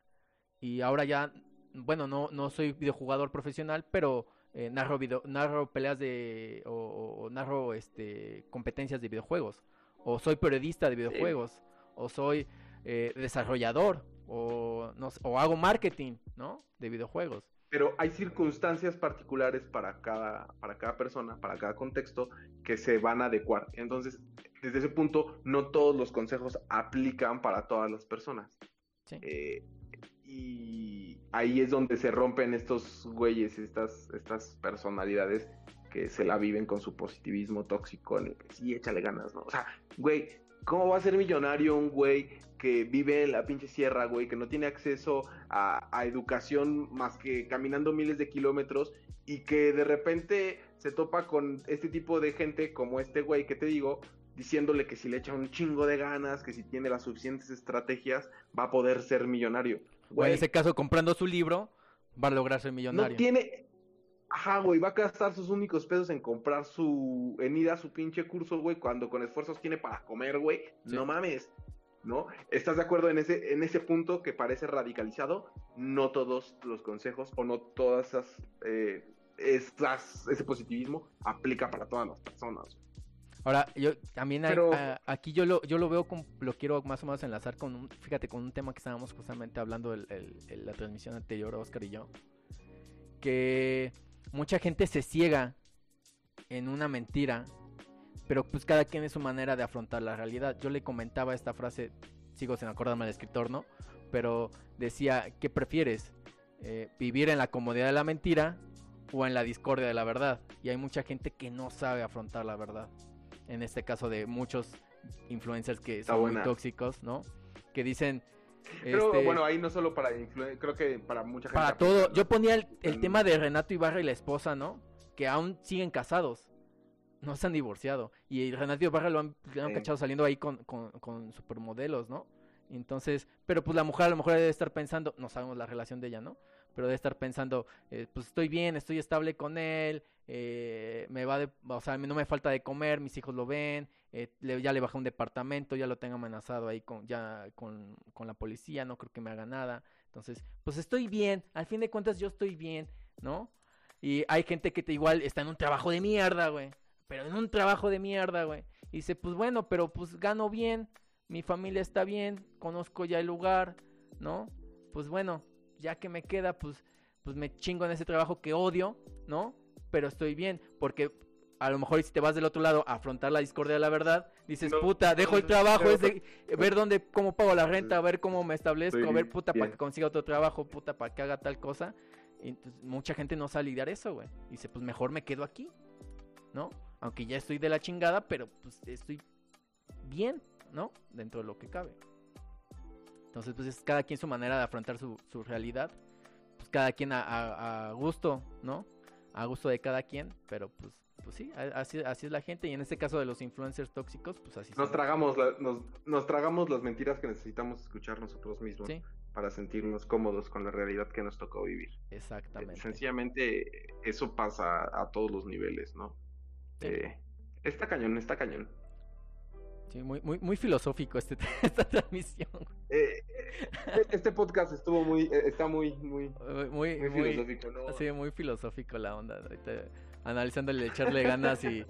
y ahora ya, bueno, no, no soy videojugador profesional, pero eh, narro, video, narro peleas de, o, narro este, competencias de videojuegos, o soy periodista de videojuegos, o soy eh, desarrollador, o, no, sé, o hago marketing, ¿no? De videojuegos. Pero hay circunstancias particulares para cada, para cada persona, para cada contexto, que se van a adecuar. Entonces, desde ese punto, no todos los consejos aplican para todas las personas. Sí. Eh, y ahí es donde se rompen estos güeyes, estas, estas personalidades que se la viven con su positivismo tóxico. en el que sí, échale ganas, ¿no? O sea, güey, ¿cómo va a ser millonario un güey que vive en la pinche sierra, güey, que no tiene acceso a, a educación más que caminando miles de kilómetros y que de repente se topa con este tipo de gente como este güey que te digo, diciéndole que si le echa un chingo de ganas, que si tiene las suficientes estrategias, va a poder ser millonario. O en Güey, ese caso, comprando su libro, va a lograr ser no millonario. tiene. Ajá, güey, va a gastar sus únicos pesos en comprar su. en ir a su pinche curso, güey, cuando con esfuerzos tiene para comer, güey. Sí. No mames. ¿No? ¿Estás de acuerdo en ese, en ese punto que parece radicalizado? No todos los consejos o no todas esas. eh, esas ese positivismo aplica para todas las personas. Ahora, yo también hay- Pero- a- aquí yo lo, yo lo veo, con, lo quiero más o menos enlazar con un, fíjate, con un tema que estábamos justamente hablando en la transmisión anterior, Oscar y yo, que mucha gente se ciega en una mentira pero pues cada quien es su manera de afrontar la realidad. Yo le comentaba esta frase, sigo sin acordarme del escritor, ¿no? Pero decía, ¿qué prefieres? Eh, ¿Vivir en la comodidad de la mentira o en la discordia de la verdad? Y hay mucha gente que no sabe afrontar la verdad. En este caso de muchos influencers que son muy tóxicos, ¿no? Que dicen... Pero este, bueno, ahí no solo para creo que para mucha gente. Para todo. Yo ponía el, tema de Renato Ibarra y la esposa, ¿no? Que aún siguen casados. No se han divorciado. Y Renato Ibarra lo han, cachado saliendo ahí con, con, con supermodelos, ¿no? Entonces, pero pues la mujer a lo mejor debe estar pensando, no sabemos la relación de ella, ¿no? Pero debe estar pensando, eh, pues estoy bien, estoy estable con él, eh, me va de, o sea, no me falta de comer, mis hijos lo ven, eh, ya le bajé un departamento, ya lo tengo amenazado ahí con, ya con, con la policía, no creo que me haga nada. Entonces, pues estoy bien, al fin de cuentas yo estoy bien, ¿no? Y hay gente que te igual está en un trabajo de mierda, güey. Pero en un trabajo de mierda, güey. Y dice, pues bueno, pero pues gano bien mi familia está bien, conozco ya el lugar, ¿no? Pues bueno, ya que me queda, pues, pues me chingo en ese trabajo que odio, ¿no? Pero estoy bien, porque a lo mejor si te vas del otro lado a afrontar la discordia de la verdad, dices, puta, dejo el trabajo, es de ver dónde, cómo pago la renta, a ver cómo me establezco, ver, puta, para que consiga otro trabajo, puta, para que haga tal cosa. Y entonces, mucha gente no sabe lidiar eso, güey. Dice, pues mejor me quedo aquí, ¿no? Aunque ya estoy de la chingada, pero pues estoy bien, ¿no? Dentro de lo que cabe. Entonces, pues es cada quien su manera de afrontar su, su realidad. Pues cada quien a, gusto, ¿no? A gusto de cada quien, pero pues, pues sí, así, así es la gente. Y en este caso de los influencers tóxicos, pues así nos tragamos nos, nos, tragamos las mentiras que necesitamos escuchar nosotros mismos. Para sentirnos cómodos con la realidad que nos tocó vivir. Exactamente. sencillamente, eso pasa a todos los niveles, ¿no? Eh, está cañón, está cañón. Sí, muy, muy, muy filosófico este, <laughs> esta transmisión. Eh, eh, este podcast estuvo muy, está muy, muy, muy, muy, filosófico, ¿no? Sí, muy filosófico la onda. Ahorita, analizándole echarle ganas y,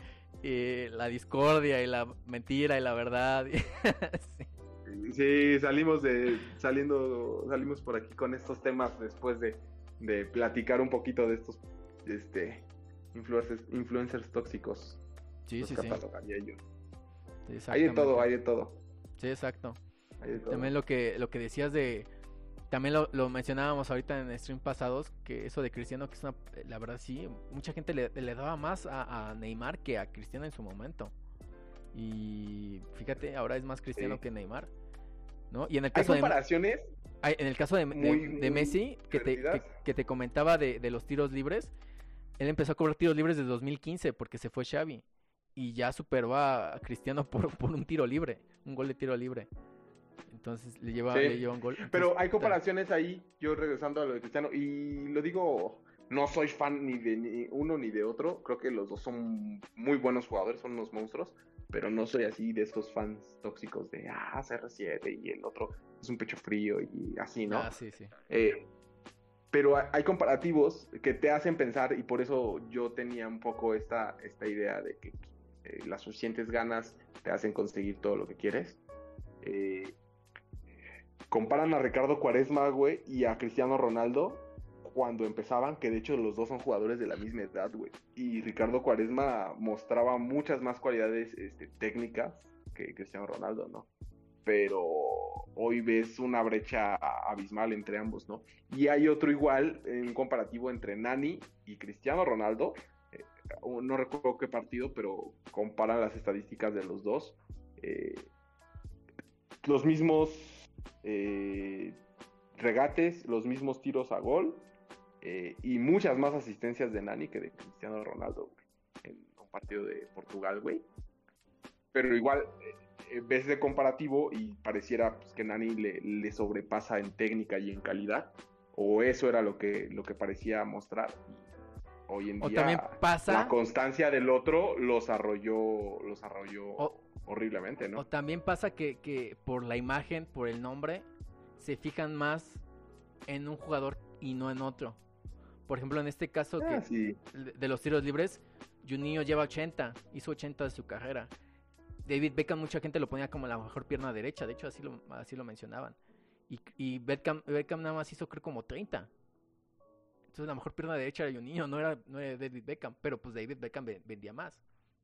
la discordia y la mentira y la verdad. <laughs> sí. salimos de, saliendo, salimos por aquí con estos temas después de, de platicar un poquito de estos, este, influencers, influencers tóxicos. Sí, sí, sí. Yo. Hay de todo, hay de todo. Sí, exacto. También lo que, lo que decías de... También lo, mencionábamos ahorita en stream pasados, que eso de Cristiano, que es una... La verdad sí, mucha gente le, daba más a, Neymar que a Cristiano en su momento. Y fíjate, ahora es más Cristiano que Neymar. ¿no? Y en el caso ¿Hay comparaciones? De, en el caso de, de, Messi, que te, que, te comentaba de, de los tiros libres, él empezó a cobrar tiros libres desde 2015 porque se fue Xavi y ya superó a Cristiano <laughs> por, por un tiro libre, un gol de tiro libre. Entonces le lleva, un gol. Pero hay comparaciones ahí, yo regresando a lo de Cristiano, y lo digo, no soy fan ni de uno ni de otro, creo que los dos son muy buenos jugadores, son unos monstruos, pero no soy así de esos fans tóxicos de, ah, CR7 y el otro es un pecho frío y así, ¿no? Ah, sí, sí. Eh, pero hay comparativos que te hacen pensar y por eso yo tenía un poco esta, esta idea de que eh, las suficientes ganas te hacen conseguir todo lo que quieres. Eh, comparan a Ricardo Cuaresma, güey, y a Cristiano Ronaldo cuando empezaban, que de hecho los dos son jugadores de la misma edad, güey. Y Ricardo Cuaresma mostraba muchas más cualidades este, técnicas que Cristiano Ronaldo, ¿no? Pero hoy ves una brecha abismal entre ambos, ¿no? Y hay otro igual, un comparativo entre Nani y Cristiano Ronaldo, no recuerdo qué partido, pero comparan las estadísticas de los dos. Eh, los mismos eh, regates, los mismos tiros a gol eh, y muchas más asistencias de Nani que de Cristiano Ronaldo en un partido de Portugal, güey. Pero igual ves de comparativo y pareciera pues, que Nani le, le, sobrepasa en técnica y en calidad. O eso era lo que, lo que parecía mostrar hoy en día también pasa, la constancia del otro los arrolló, los arrolló horriblemente, ¿no? O también pasa que, por la imagen, por el nombre, se fijan más en un jugador y no en otro. Por ejemplo, en este caso ah, que de los tiros libres, Juninho lleva 80, hizo 80 de su carrera. David Beckham, mucha gente lo ponía como la mejor pierna derecha, de hecho así lo, así lo mencionaban. Y, y Beckham, Beckham nada más hizo creo como 30. Entonces la mejor pierna derecha era Juninho, no era, no era David Beckham, pero pues David Beckham vendía más,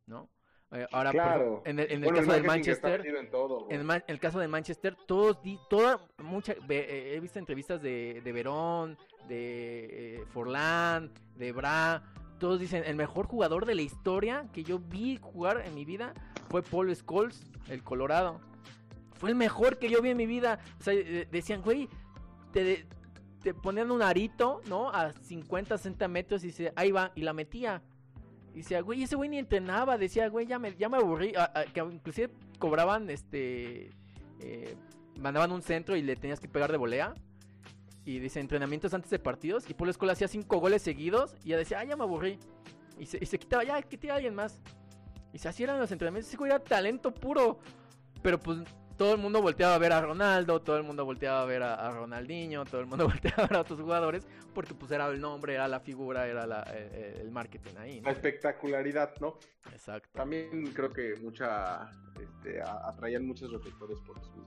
¿no? Eh, ahora, Claro. en el, en el Bueno, caso del está Manchester, en todo, güey. en el, el caso de Manchester, todos, di- toda, mucha, eh, he visto entrevistas de, de Verón, de eh, Forlán, de Bra, todos dicen, el mejor jugador de la historia que yo vi jugar en mi vida fue Paul Scholes, el Colorado. Fue el mejor que yo vi en mi vida. O sea, decían, güey, te, te ponían un arito, ¿no? A 50, 60 metros y dice, ahí va, y la metía. Y decía, güey, ese güey ni entrenaba. Decía, güey, ya me, ya me aburrí. A- a- que inclusive cobraban, este... eh, mandaban un centro y le tenías que pegar de volea. Y dice, entrenamientos antes de partidos. Y Paul Escola hacía cinco goles seguidos. Y ya decía, ah, ya me aburrí. Y se, y se quitaba, ya, que tira alguien más. Y se hacían los entrenamientos. Ese güey era talento puro. Pero pues todo el mundo volteaba a ver a Ronaldo, todo el mundo volteaba a ver a, a Ronaldinho, todo el mundo <laughs> volteaba a ver a otros jugadores, porque pues era el nombre, era la figura, era la- eh, el marketing ahí, ¿no? La espectacularidad, ¿no? Exacto. También creo que mucha, este, a- atraían muchos reflectores por su,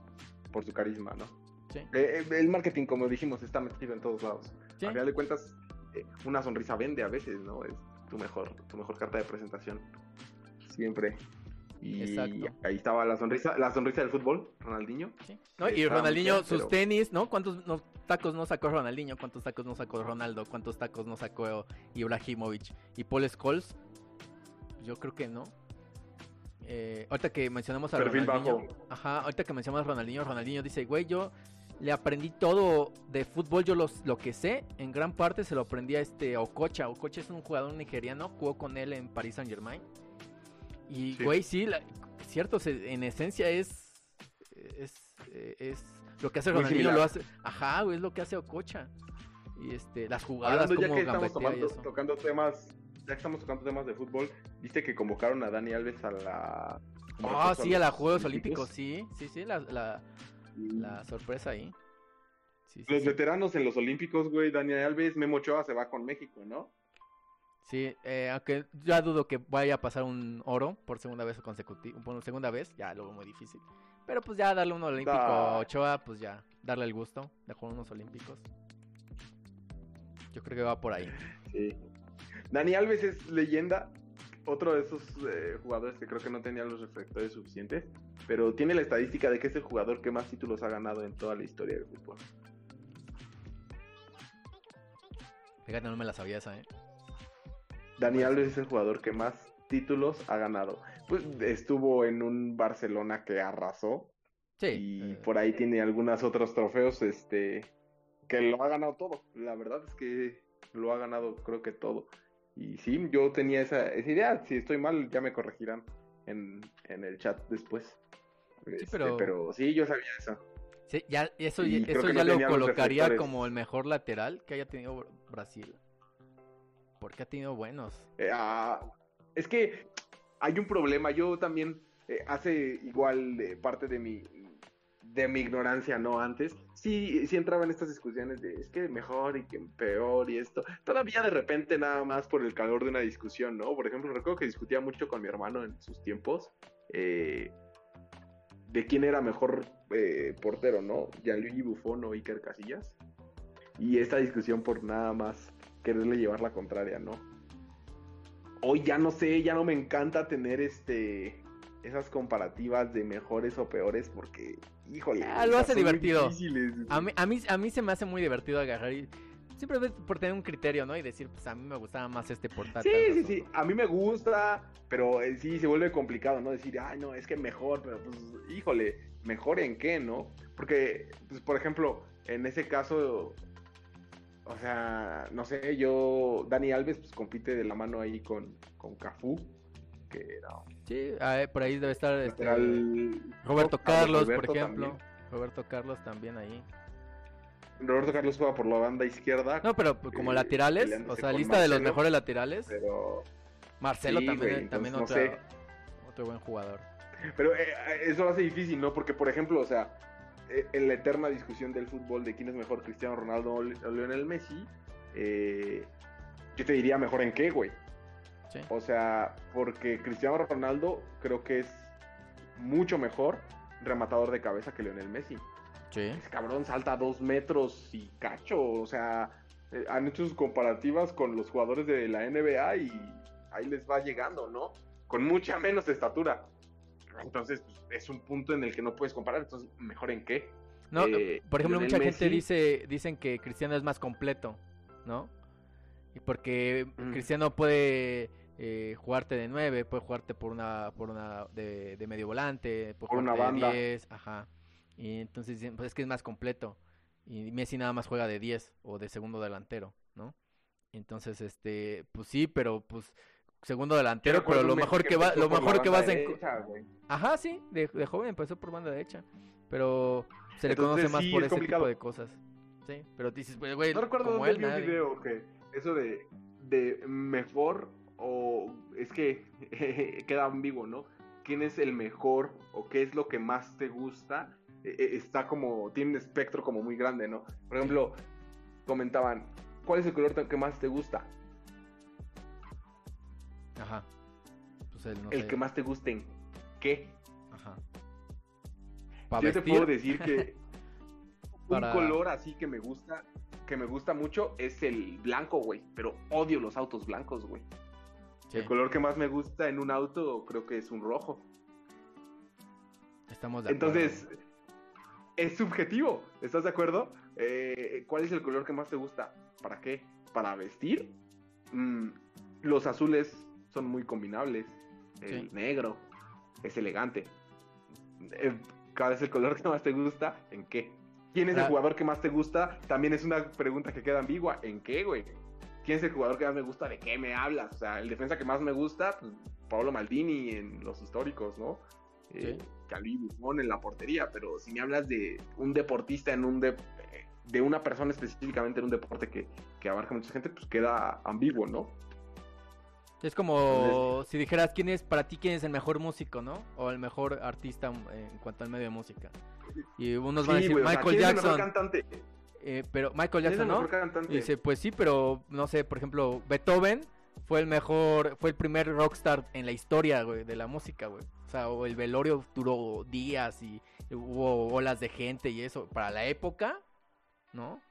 por su carisma, ¿no? Sí. Eh, eh, el marketing, como dijimos, está metido en todos lados. Sí. A final de cuentas, eh, una sonrisa vende a veces, ¿no? Es tu mejor, tu mejor carta de presentación. Siempre. Y Exacto. ahí estaba la sonrisa, la sonrisa del fútbol, Ronaldinho. Sí. ¿No? Y Ronaldinho, bien, sus pero- tenis, ¿no? ¿Cuántos no- tacos no sacó Ronaldinho? ¿Cuántos tacos no sacó Ronaldo? ¿Cuántos tacos no sacó Ibrahimovic? ¿Y Paul Scholes? Yo creo que no. Eh, ahorita que mencionamos a Perfil Ronaldinho. bajo. Ajá, ahorita que mencionamos a Ronaldinho, Ronaldinho dice, güey, yo le aprendí todo de fútbol, yo los, lo que sé, en gran parte se lo aprendí a este Okocha. Okocha es un jugador nigeriano, jugó con él en Paris Saint Germain. Y, Sí. güey, sí, la- cierto, se- en esencia es, es, es lo que hace Ronaldinho, lo hace, ajá, güey, es lo que hace Okocha. Y este, las jugadas, Hablando ya que estamos tomando- tocando temas, ya que estamos tocando temas de fútbol, viste que convocaron a Dani Alves a la... Ah, sí, a los los Juegos Olímpicos, sí, sí, sí, la, la, la sorpresa ahí. Sí, sí, Los sí. veteranos en los Olímpicos, güey, Dani Alves, Memo Ochoa se va con México, ¿no? Sí, eh, aunque ya dudo que vaya a pasar un oro por segunda vez consecutiva, por segunda vez, ya luego muy difícil. Pero pues ya darle un olímpico a. Ochoa, pues ya, darle el gusto de jugar unos olímpicos. Yo creo que va por ahí. Sí. Dani Alves es leyenda, otro de esos eh, jugadores que creo que no tenía los reflectores suficientes, pero tiene la estadística de que es el jugador que más títulos ha ganado en toda la historia del fútbol. Fíjate, no me la sabía esa, ¿eh? Dani Alves es el jugador que más títulos ha ganado. Pues estuvo en un Barcelona que arrasó Sí. y por ahí tiene algunos otros trofeos, este, que lo ha ganado todo. La verdad es que lo ha ganado creo que todo. Y sí, yo tenía esa, esa idea. Si estoy mal, ya me corregirán en, en el chat después. Este, pero- pero... sí, yo sabía eso. sí, ya, eso, y ya- eso no lo colocaría como el mejor lateral que haya tenido Br- Brasil. Porque ha tenido buenos. Eh, ah, es que hay un problema. Yo también eh, hace igual eh, parte de mi de mi ignorancia, ¿no? Antes sí, sí entraba en estas discusiones de es que mejor y que peor y esto. Todavía de repente nada más por el calor de una discusión, ¿no? Por ejemplo, recuerdo que discutía mucho con mi hermano en sus tiempos eh, de quién era mejor portero, ¿no? Gianluigi Buffon o Iker Casillas. Y esta discusión por nada más quererle llevar la contraria, ¿no? Hoy ya no sé, ya no me encanta tener este esas comparativas de mejores o peores porque, híjole, Ah, lo hace divertido. A mí, a, mí, a mí se me hace muy divertido agarrar y simplemente por tener un criterio, ¿no? Y decir, pues a mí me gustaba más este portátil. Sí, sí, sí, a mí me gusta, pero eh, sí se vuelve complicado, ¿no? Decir, ay, no, es que mejor, pero pues, híjole, ¿mejor en qué, no? Porque, pues, por ejemplo, en ese caso, o sea, no sé, yo, Dani Alves, pues compite de la mano ahí con, con Cafú, que era Sí, ah, eh, por ahí debe estar este, lateral- Roberto Carlos por ejemplo. también. Roberto Carlos también ahí. Roberto Carlos juega por la banda izquierda, No, pero pues, como Eh, laterales, o sea, lista de los mejores laterales. pero, Marcelo Sí, también, güey, también entonces, otro, no sé. otro buen jugador. pero eh, eso lo hace difícil, ¿no? Porque, por ejemplo, o sea, eh, en la eterna discusión del fútbol de quién es mejor, Cristiano Ronaldo o Lionel Messi, eh, yo te diría mejor en qué, güey. Sí. O sea, porque Cristiano Ronaldo creo que es mucho mejor rematador de cabeza que Lionel Messi. Sí. Ese cabrón salta dos metros y cacho. O sea, eh, han hecho sus comparativas con los jugadores de la NBA y ahí les va llegando, ¿no? con mucha menos estatura. Entonces, pues, es un punto en el que no puedes comparar. Entonces, ¿mejor en qué? No, Eh, por ejemplo, mucha gente dice, dicen que Cristiano es más completo, ¿no? Y porque Mm. Cristiano puede eh, jugarte de 9, puede jugarte por una, por una de, de medio volante, puede Por una jugarte de banda. 10, ajá. Y entonces dicen, pues es que es más completo. Y Messi nada más juega de 10 o de segundo delantero, ¿no? Entonces, este, pues sí, pero pues segundo delantero, pero, lo mejor que va, lo mejor que vas güey. Ajá, sí, de, de joven empezó por banda derecha, pero se le conoce más sí, por es ese complicado. tipo de cosas. Sí, pero dices, pues, güey, No recuerdo como él, un video que eso de, de mejor o es que <laughs> queda ambiguo, ¿no? ¿Quién es el mejor o qué es lo que más te gusta? Eh, eh, está como, tiene un espectro como muy grande, ¿no? Por ejemplo, comentaban, ¿cuál es el color que más te gusta? Ajá. Pues no el sé. que más te guste en qué. Ajá. Yo te puedo decir que <laughs> Para- un color así que me gusta, que me gusta mucho es el blanco, güey. Pero odio los autos blancos, güey. sí, El color que más me gusta en un auto creo que es un rojo. estamos de acuerdo. Entonces, es subjetivo, ¿estás de acuerdo? Eh, ¿Cuál es el color que más te gusta? ¿Para qué? ¿Para vestir? Mm, los azules son muy combinables. El Sí. negro es elegante. ¿Cuál es el color que más te gusta? ¿En qué? ¿Quién es el jugador que más te gusta? También es una pregunta que queda ambigua. ¿En qué, güey? ¿Quién es el jugador que más me gusta? ¿De qué me hablas? O sea, el defensa que más me gusta, pues, Pablo Maldini en los históricos, ¿no? Eh, Sí. Buffon en la portería, pero si me hablas de un deportista en un de, de una persona específicamente en un deporte que, que abarca mucha gente, pues queda ambiguo, ¿no? Es como si dijeras quién es para ti quién es el mejor músico, ¿no? O el mejor artista en cuanto al medio de música. Y unos van a Sí, decir güey, o sea, Michael ¿quién es el mejor Jackson, cantante? eh, pero Michael ¿Quién es el Jackson, ¿no? cantante? Y dice, pues sí, pero no sé, por ejemplo, Beethoven fue el mejor, fue el primer rockstar en la historia, güey, de la música, güey. O sea, o el velorio duró días y hubo olas de gente y eso, para la época, ¿no?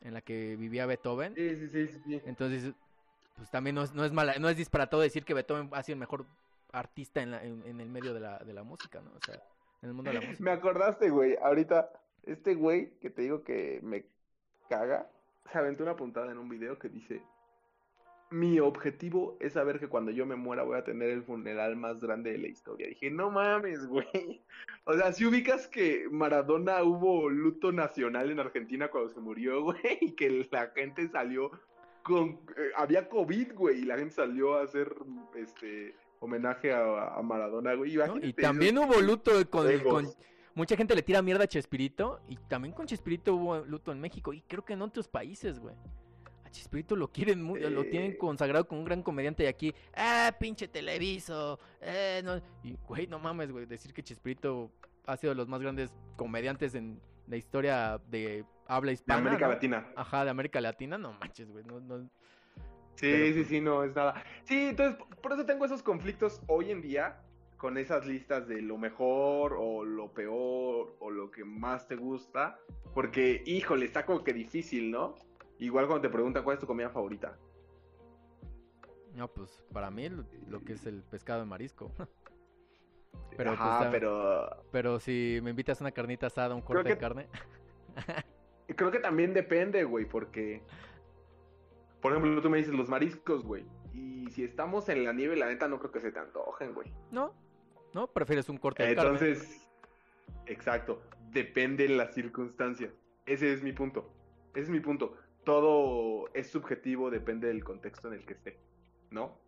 En la que vivía Beethoven. Sí, sí, sí, sí. Entonces, pues también no es, no es mala, no es disparatado decir que Beethoven ha sido el mejor artista en, la- en, en el medio de la, de la música, ¿no? O sea, en el mundo de la música. Me acordaste, güey, ahorita, este güey que te digo que me caga, se aventó una puntada en un video que dice, mi objetivo es saber que cuando yo me muera voy a tener el funeral más grande de la historia. Dije, no mames, güey. O sea, si ubicas que Maradona hubo luto nacional en Argentina cuando se murió, <laughs> güey, y que la gente salió con... eh, había COVID, güey, y la gente salió a hacer, este, homenaje a, a Maradona, güey. Y también hubo luto con, el- con-. Mucha gente le tira mierda a Chespirito y también con Chespirito hubo luto en México y creo que en otros países, güey. A Chespirito lo quieren, lo tienen consagrado como un gran comediante y aquí, ah, pinche televiso, eh, no. Y, güey, no mames, güey, decir que Chespirito ha sido de los más grandes comediantes en la historia de habla De hispana. América ¿no? Latina. Ajá, de América Latina, no manches, güey, no, no, Sí, Pero, sí, pues- sí, no es nada. Sí, entonces por eso tengo esos conflictos hoy en día con esas listas de lo mejor o lo peor o lo que más te gusta, porque híjole, está como que difícil, ¿no? Igual cuando te preguntan cuál es tu comida favorita. no, pues para mí lo, lo que es el pescado de marisco. <laughs> Pero, pues, Ajá, pero Pero si me invitas a una carnita asada, un corte de carne. <laughs> creo que también depende, güey, porque por ejemplo, tú me dices los mariscos, güey. Y si estamos en la nieve, la neta no creo que se te antojen, güey. No, no, prefieres un corte de carne. Entonces, exacto, depende de las circunstancias. Ese es mi punto. Ese es mi punto. Todo es subjetivo, depende del contexto en el que esté, ¿no?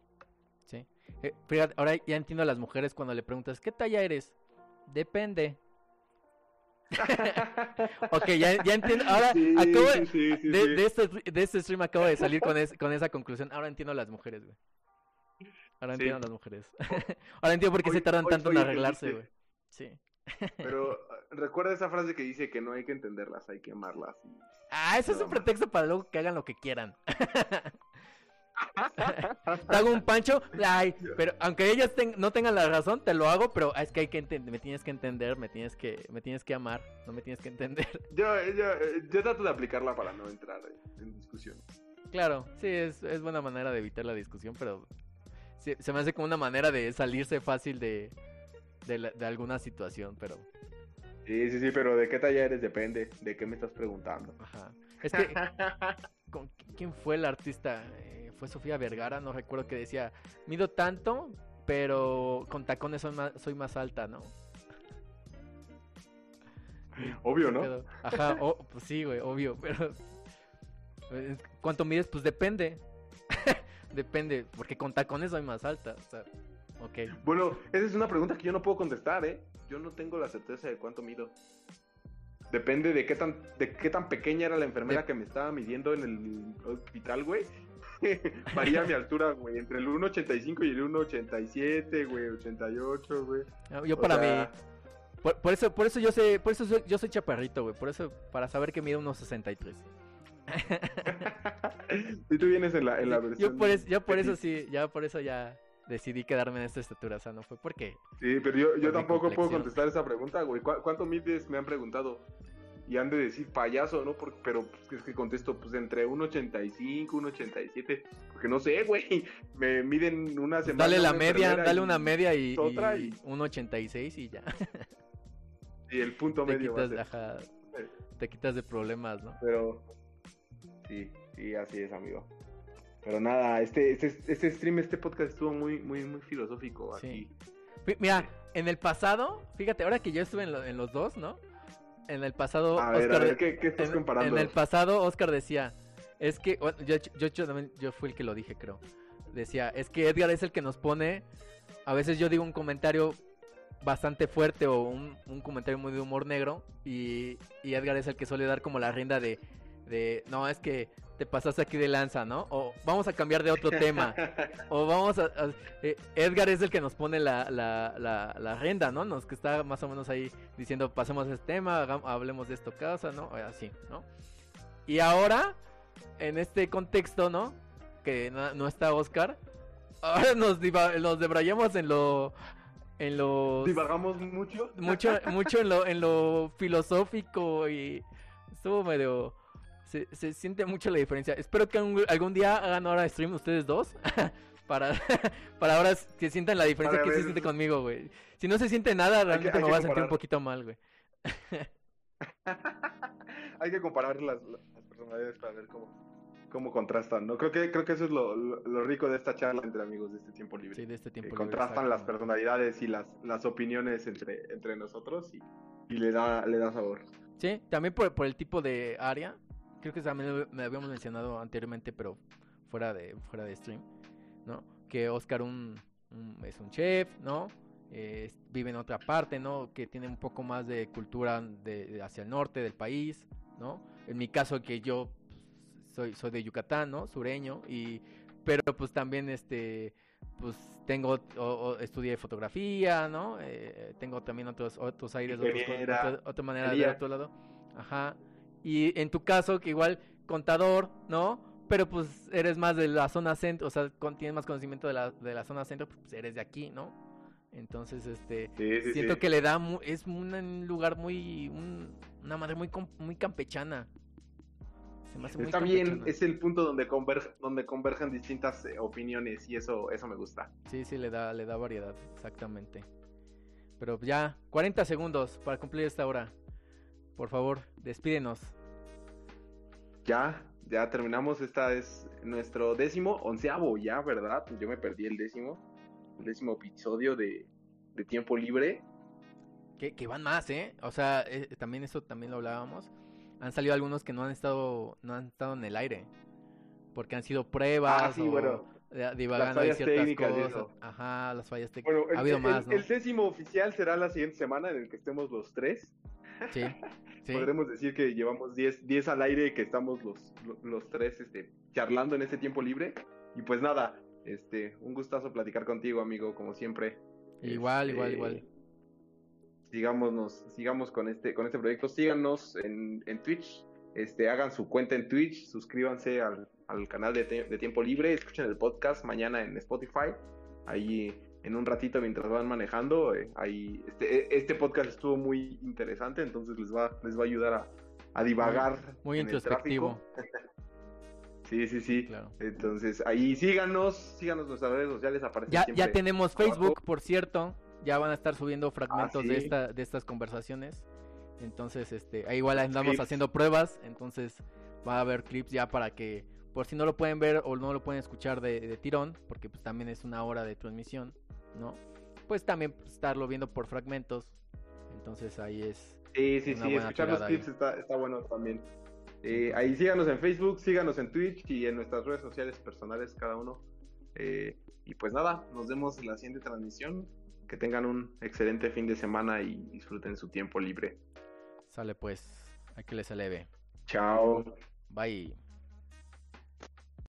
Sí. Eh, fíjate, ahora ya entiendo a las mujeres cuando le preguntas, ¿qué talla eres? Depende. <laughs> Ok, ya, ya entiendo. Ahora Sí, acabo de, sí, sí, de, este, de este stream acabo de salir con, es- con esa conclusión. Ahora entiendo a las mujeres, güey. Ahora entiendo a las mujeres. <laughs> Ahora entiendo por qué se Hoy- tardan hoy- tanto en arreglarse, güey. Sí. Pero uh, recuerda esa frase que dice que no hay que entenderlas, hay que amarlas. Ah, eso es un pretexto para luego que hagan lo que quieran. <laughs> Te hago un pancho, ay, pero aunque ellas ten- no tengan la razón, te lo hago, pero es que hay que entender, me tienes que entender, me tienes que, me tienes que amar, no me tienes que entender. Yo, yo, yo trato de aplicarla para no entrar en, en discusión. Claro, sí, es, es buena manera de evitar la discusión, pero se, se me hace como una manera de salirse fácil de, de, la- de alguna situación, pero... Sí, sí, sí, pero ¿de qué talla eres? Depende. ¿De qué me estás preguntando? Ajá. Es que, ¿con ¿quién fue el artista? Eh, fue Sofía Vergara, no recuerdo que decía, mido tanto, pero con tacones soy más, soy más alta, ¿no? <laughs> Obvio, ¿no? Pero- ajá, pues sí, güey, obvio, <laughs> pero... ¿Cuánto mides? Pues depende. <laughs> depende, porque con tacones soy más alta, o sea, ok. Bueno, esa es una pregunta que yo no puedo contestar, ¿eh? Yo no tengo la certeza de cuánto mido. Depende de qué tan, de qué tan pequeña era la enfermera De- que me estaba midiendo en el hospital, güey. <laughs> Varía mi altura, güey, entre el 1.85 y el 1.87, güey, 88, güey. No, Yo O para sea, mí... Por, por eso, por eso yo sé, por eso soy- yo soy chaparrito, güey, por eso, para saber que mido unos 63. Si <laughs> tú vienes en la, en la versión... yo por eso, yo por eso sí, ya por eso ya decidí quedarme en esta estatura, o sea, no fue porque Sí, pero yo, yo tampoco puedo contestar esa pregunta, güey. ¿Cu- ¿Cuánto mides? Me han preguntado. Y han de decir payaso, ¿no? Por- pero pues, es que contesto, pues entre 1.85, 1.87. Porque no sé, güey. Me miden una semana. dale la media, dale una media y, otra y y- un 86 y ya. Y el punto <laughs> te medio va a quitas, ser. ajá, te quitas de problemas, ¿no? Pero sí, sí, así es, amigo. Pero nada, este, este, este stream, este podcast estuvo muy, muy, muy filosófico Sí. aquí. Mira, en el pasado, fíjate, ahora que yo estuve en, lo- en los dos, ¿no? En el pasado, A ver, a Oscar ver, de- ¿qué, qué estás en, comparando? en el pasado, Oscar decía, es que, yo, yo, yo yo fui el que lo dije, creo. Decía, es que Edgar es el que nos pone, a veces yo digo un comentario bastante fuerte o un, un comentario muy de humor negro y, y Edgar es el que suele dar como la rienda de, de, no, es que te pasaste aquí de lanza, ¿no? O vamos a cambiar de otro tema. <laughs> O vamos a... a- eh, Edgar es el que nos pone la, la, la, la rienda, ¿no? Nos que está más o menos ahí diciendo, pasemos este tema, hablemos de esto, casa, ¿no? Así, ¿no? Y ahora, en este contexto, ¿no? Que no, no está Oscar, ahora nos, diva- nos debrayamos en lo... En lo... Divagamos mucho. Mucho, mucho en lo, en lo filosófico y estuvo medio... Se, se siente mucho la diferencia. Espero que algún, algún día hagan ahora stream ustedes dos. <laughs> para, <laughs> para ahora que sientan la diferencia que se siente conmigo, güey. Si no se siente nada, realmente hay me voy a sentir un poquito mal, güey. <laughs> Hay que comparar las, las personalidades para ver cómo, cómo contrastan, ¿no? Creo que, creo que eso es lo, lo- lo rico de esta charla entre amigos de este tiempo libre. Sí, de este tiempo. libre, contrastan las personalidades y las, las opiniones entre, entre nosotros y, y le da, le da sabor. Sí, también por, por el tipo de área. Creo que también me habíamos mencionado anteriormente, pero fuera de, fuera de stream, ¿no? Que Oscar un, un- es un chef, ¿no? Eh, vive en otra parte, ¿no? Que tiene un poco más de cultura de, de hacia el norte del país, ¿no? En mi caso que yo pues, soy, soy de Yucatán, ¿no? Sureño, y, pero pues también este, pues tengo, o- o estudié fotografía, ¿no? Eh, tengo también otros, otros aires, otros- otra, otra manera de otro lado. Ajá. Y en tu caso, que igual contador, ¿no? Pero pues eres más de la zona centro, o sea, con- tienes más conocimiento de la, de la zona centro, pues eres de aquí, ¿no? Entonces, este, Sí, sí, siento sí. que le da, mu- es un lugar muy, un- una madre muy, muy campechana. Se me hace muy Está bien, es el punto donde, converge, donde convergen distintas eh, opiniones y eso, eso me gusta. Sí, sí, le da, le da variedad, exactamente. Pero ya, 40 segundos para cumplir esta hora. Por favor, despídenos. Ya, ya terminamos. Esta es nuestro décimo, onceavo ya, ¿verdad? Yo me perdí el décimo, el décimo episodio de, de Tiempo Libre. Que, que van más, ¿eh? O sea, eh, también eso también lo hablábamos. Han salido algunos que no han estado, no han estado en el aire. Porque han sido pruebas Ah, sí, o bueno. eh, divagando de fallas ciertas técnicas y cosas. eso. Ajá, las fallas técnicas. Bueno, el, ha habido el- más, ¿no? el décimo oficial será la siguiente semana en el que estemos los tres. Sí, sí. Podremos decir que llevamos 10, 10 al aire que estamos los, los, tres este, charlando en este tiempo libre. Y pues nada, este, un gustazo platicar contigo, amigo, como siempre. Igual, Este, igual, igual. Sigámonos, sigamos con este, con este proyecto. Síganos en, en Twitch. Este, hagan su cuenta en Twitch, suscríbanse al, al canal de, de Tiempo Libre, escuchen el podcast mañana en Spotify. Ahí en un ratito mientras van manejando, eh, ahí este, e- este podcast estuvo muy interesante, entonces les va, les va a ayudar a, a divagar. Muy en el introspectivo. tráfico. <laughs> Sí, sí, sí. Claro. Entonces, ahí síganos, síganos nuestras redes sociales, aparece Ya, ya tenemos abajo. Facebook, por cierto. Ya van a estar subiendo fragmentos de Ah, sí. esta, de estas conversaciones. Entonces, este, ahí igual andamos Clips. haciendo pruebas. Entonces, va a haber clips ya para que, por si no lo pueden ver o no lo pueden escuchar de, de tirón, porque pues también es una hora de transmisión, ¿no? Pues también estarlo viendo por fragmentos. Entonces ahí es. Sí, sí, sí, escuchar los clips está, está bueno también. Eh, ahí síganos en Facebook, síganos en Twitch y en nuestras redes sociales personales cada uno. Eh, y pues nada, nos vemos en la siguiente transmisión. Que tengan un excelente fin de semana y disfruten su tiempo libre. Sale pues. Aquí les eleve. Chao. Bye.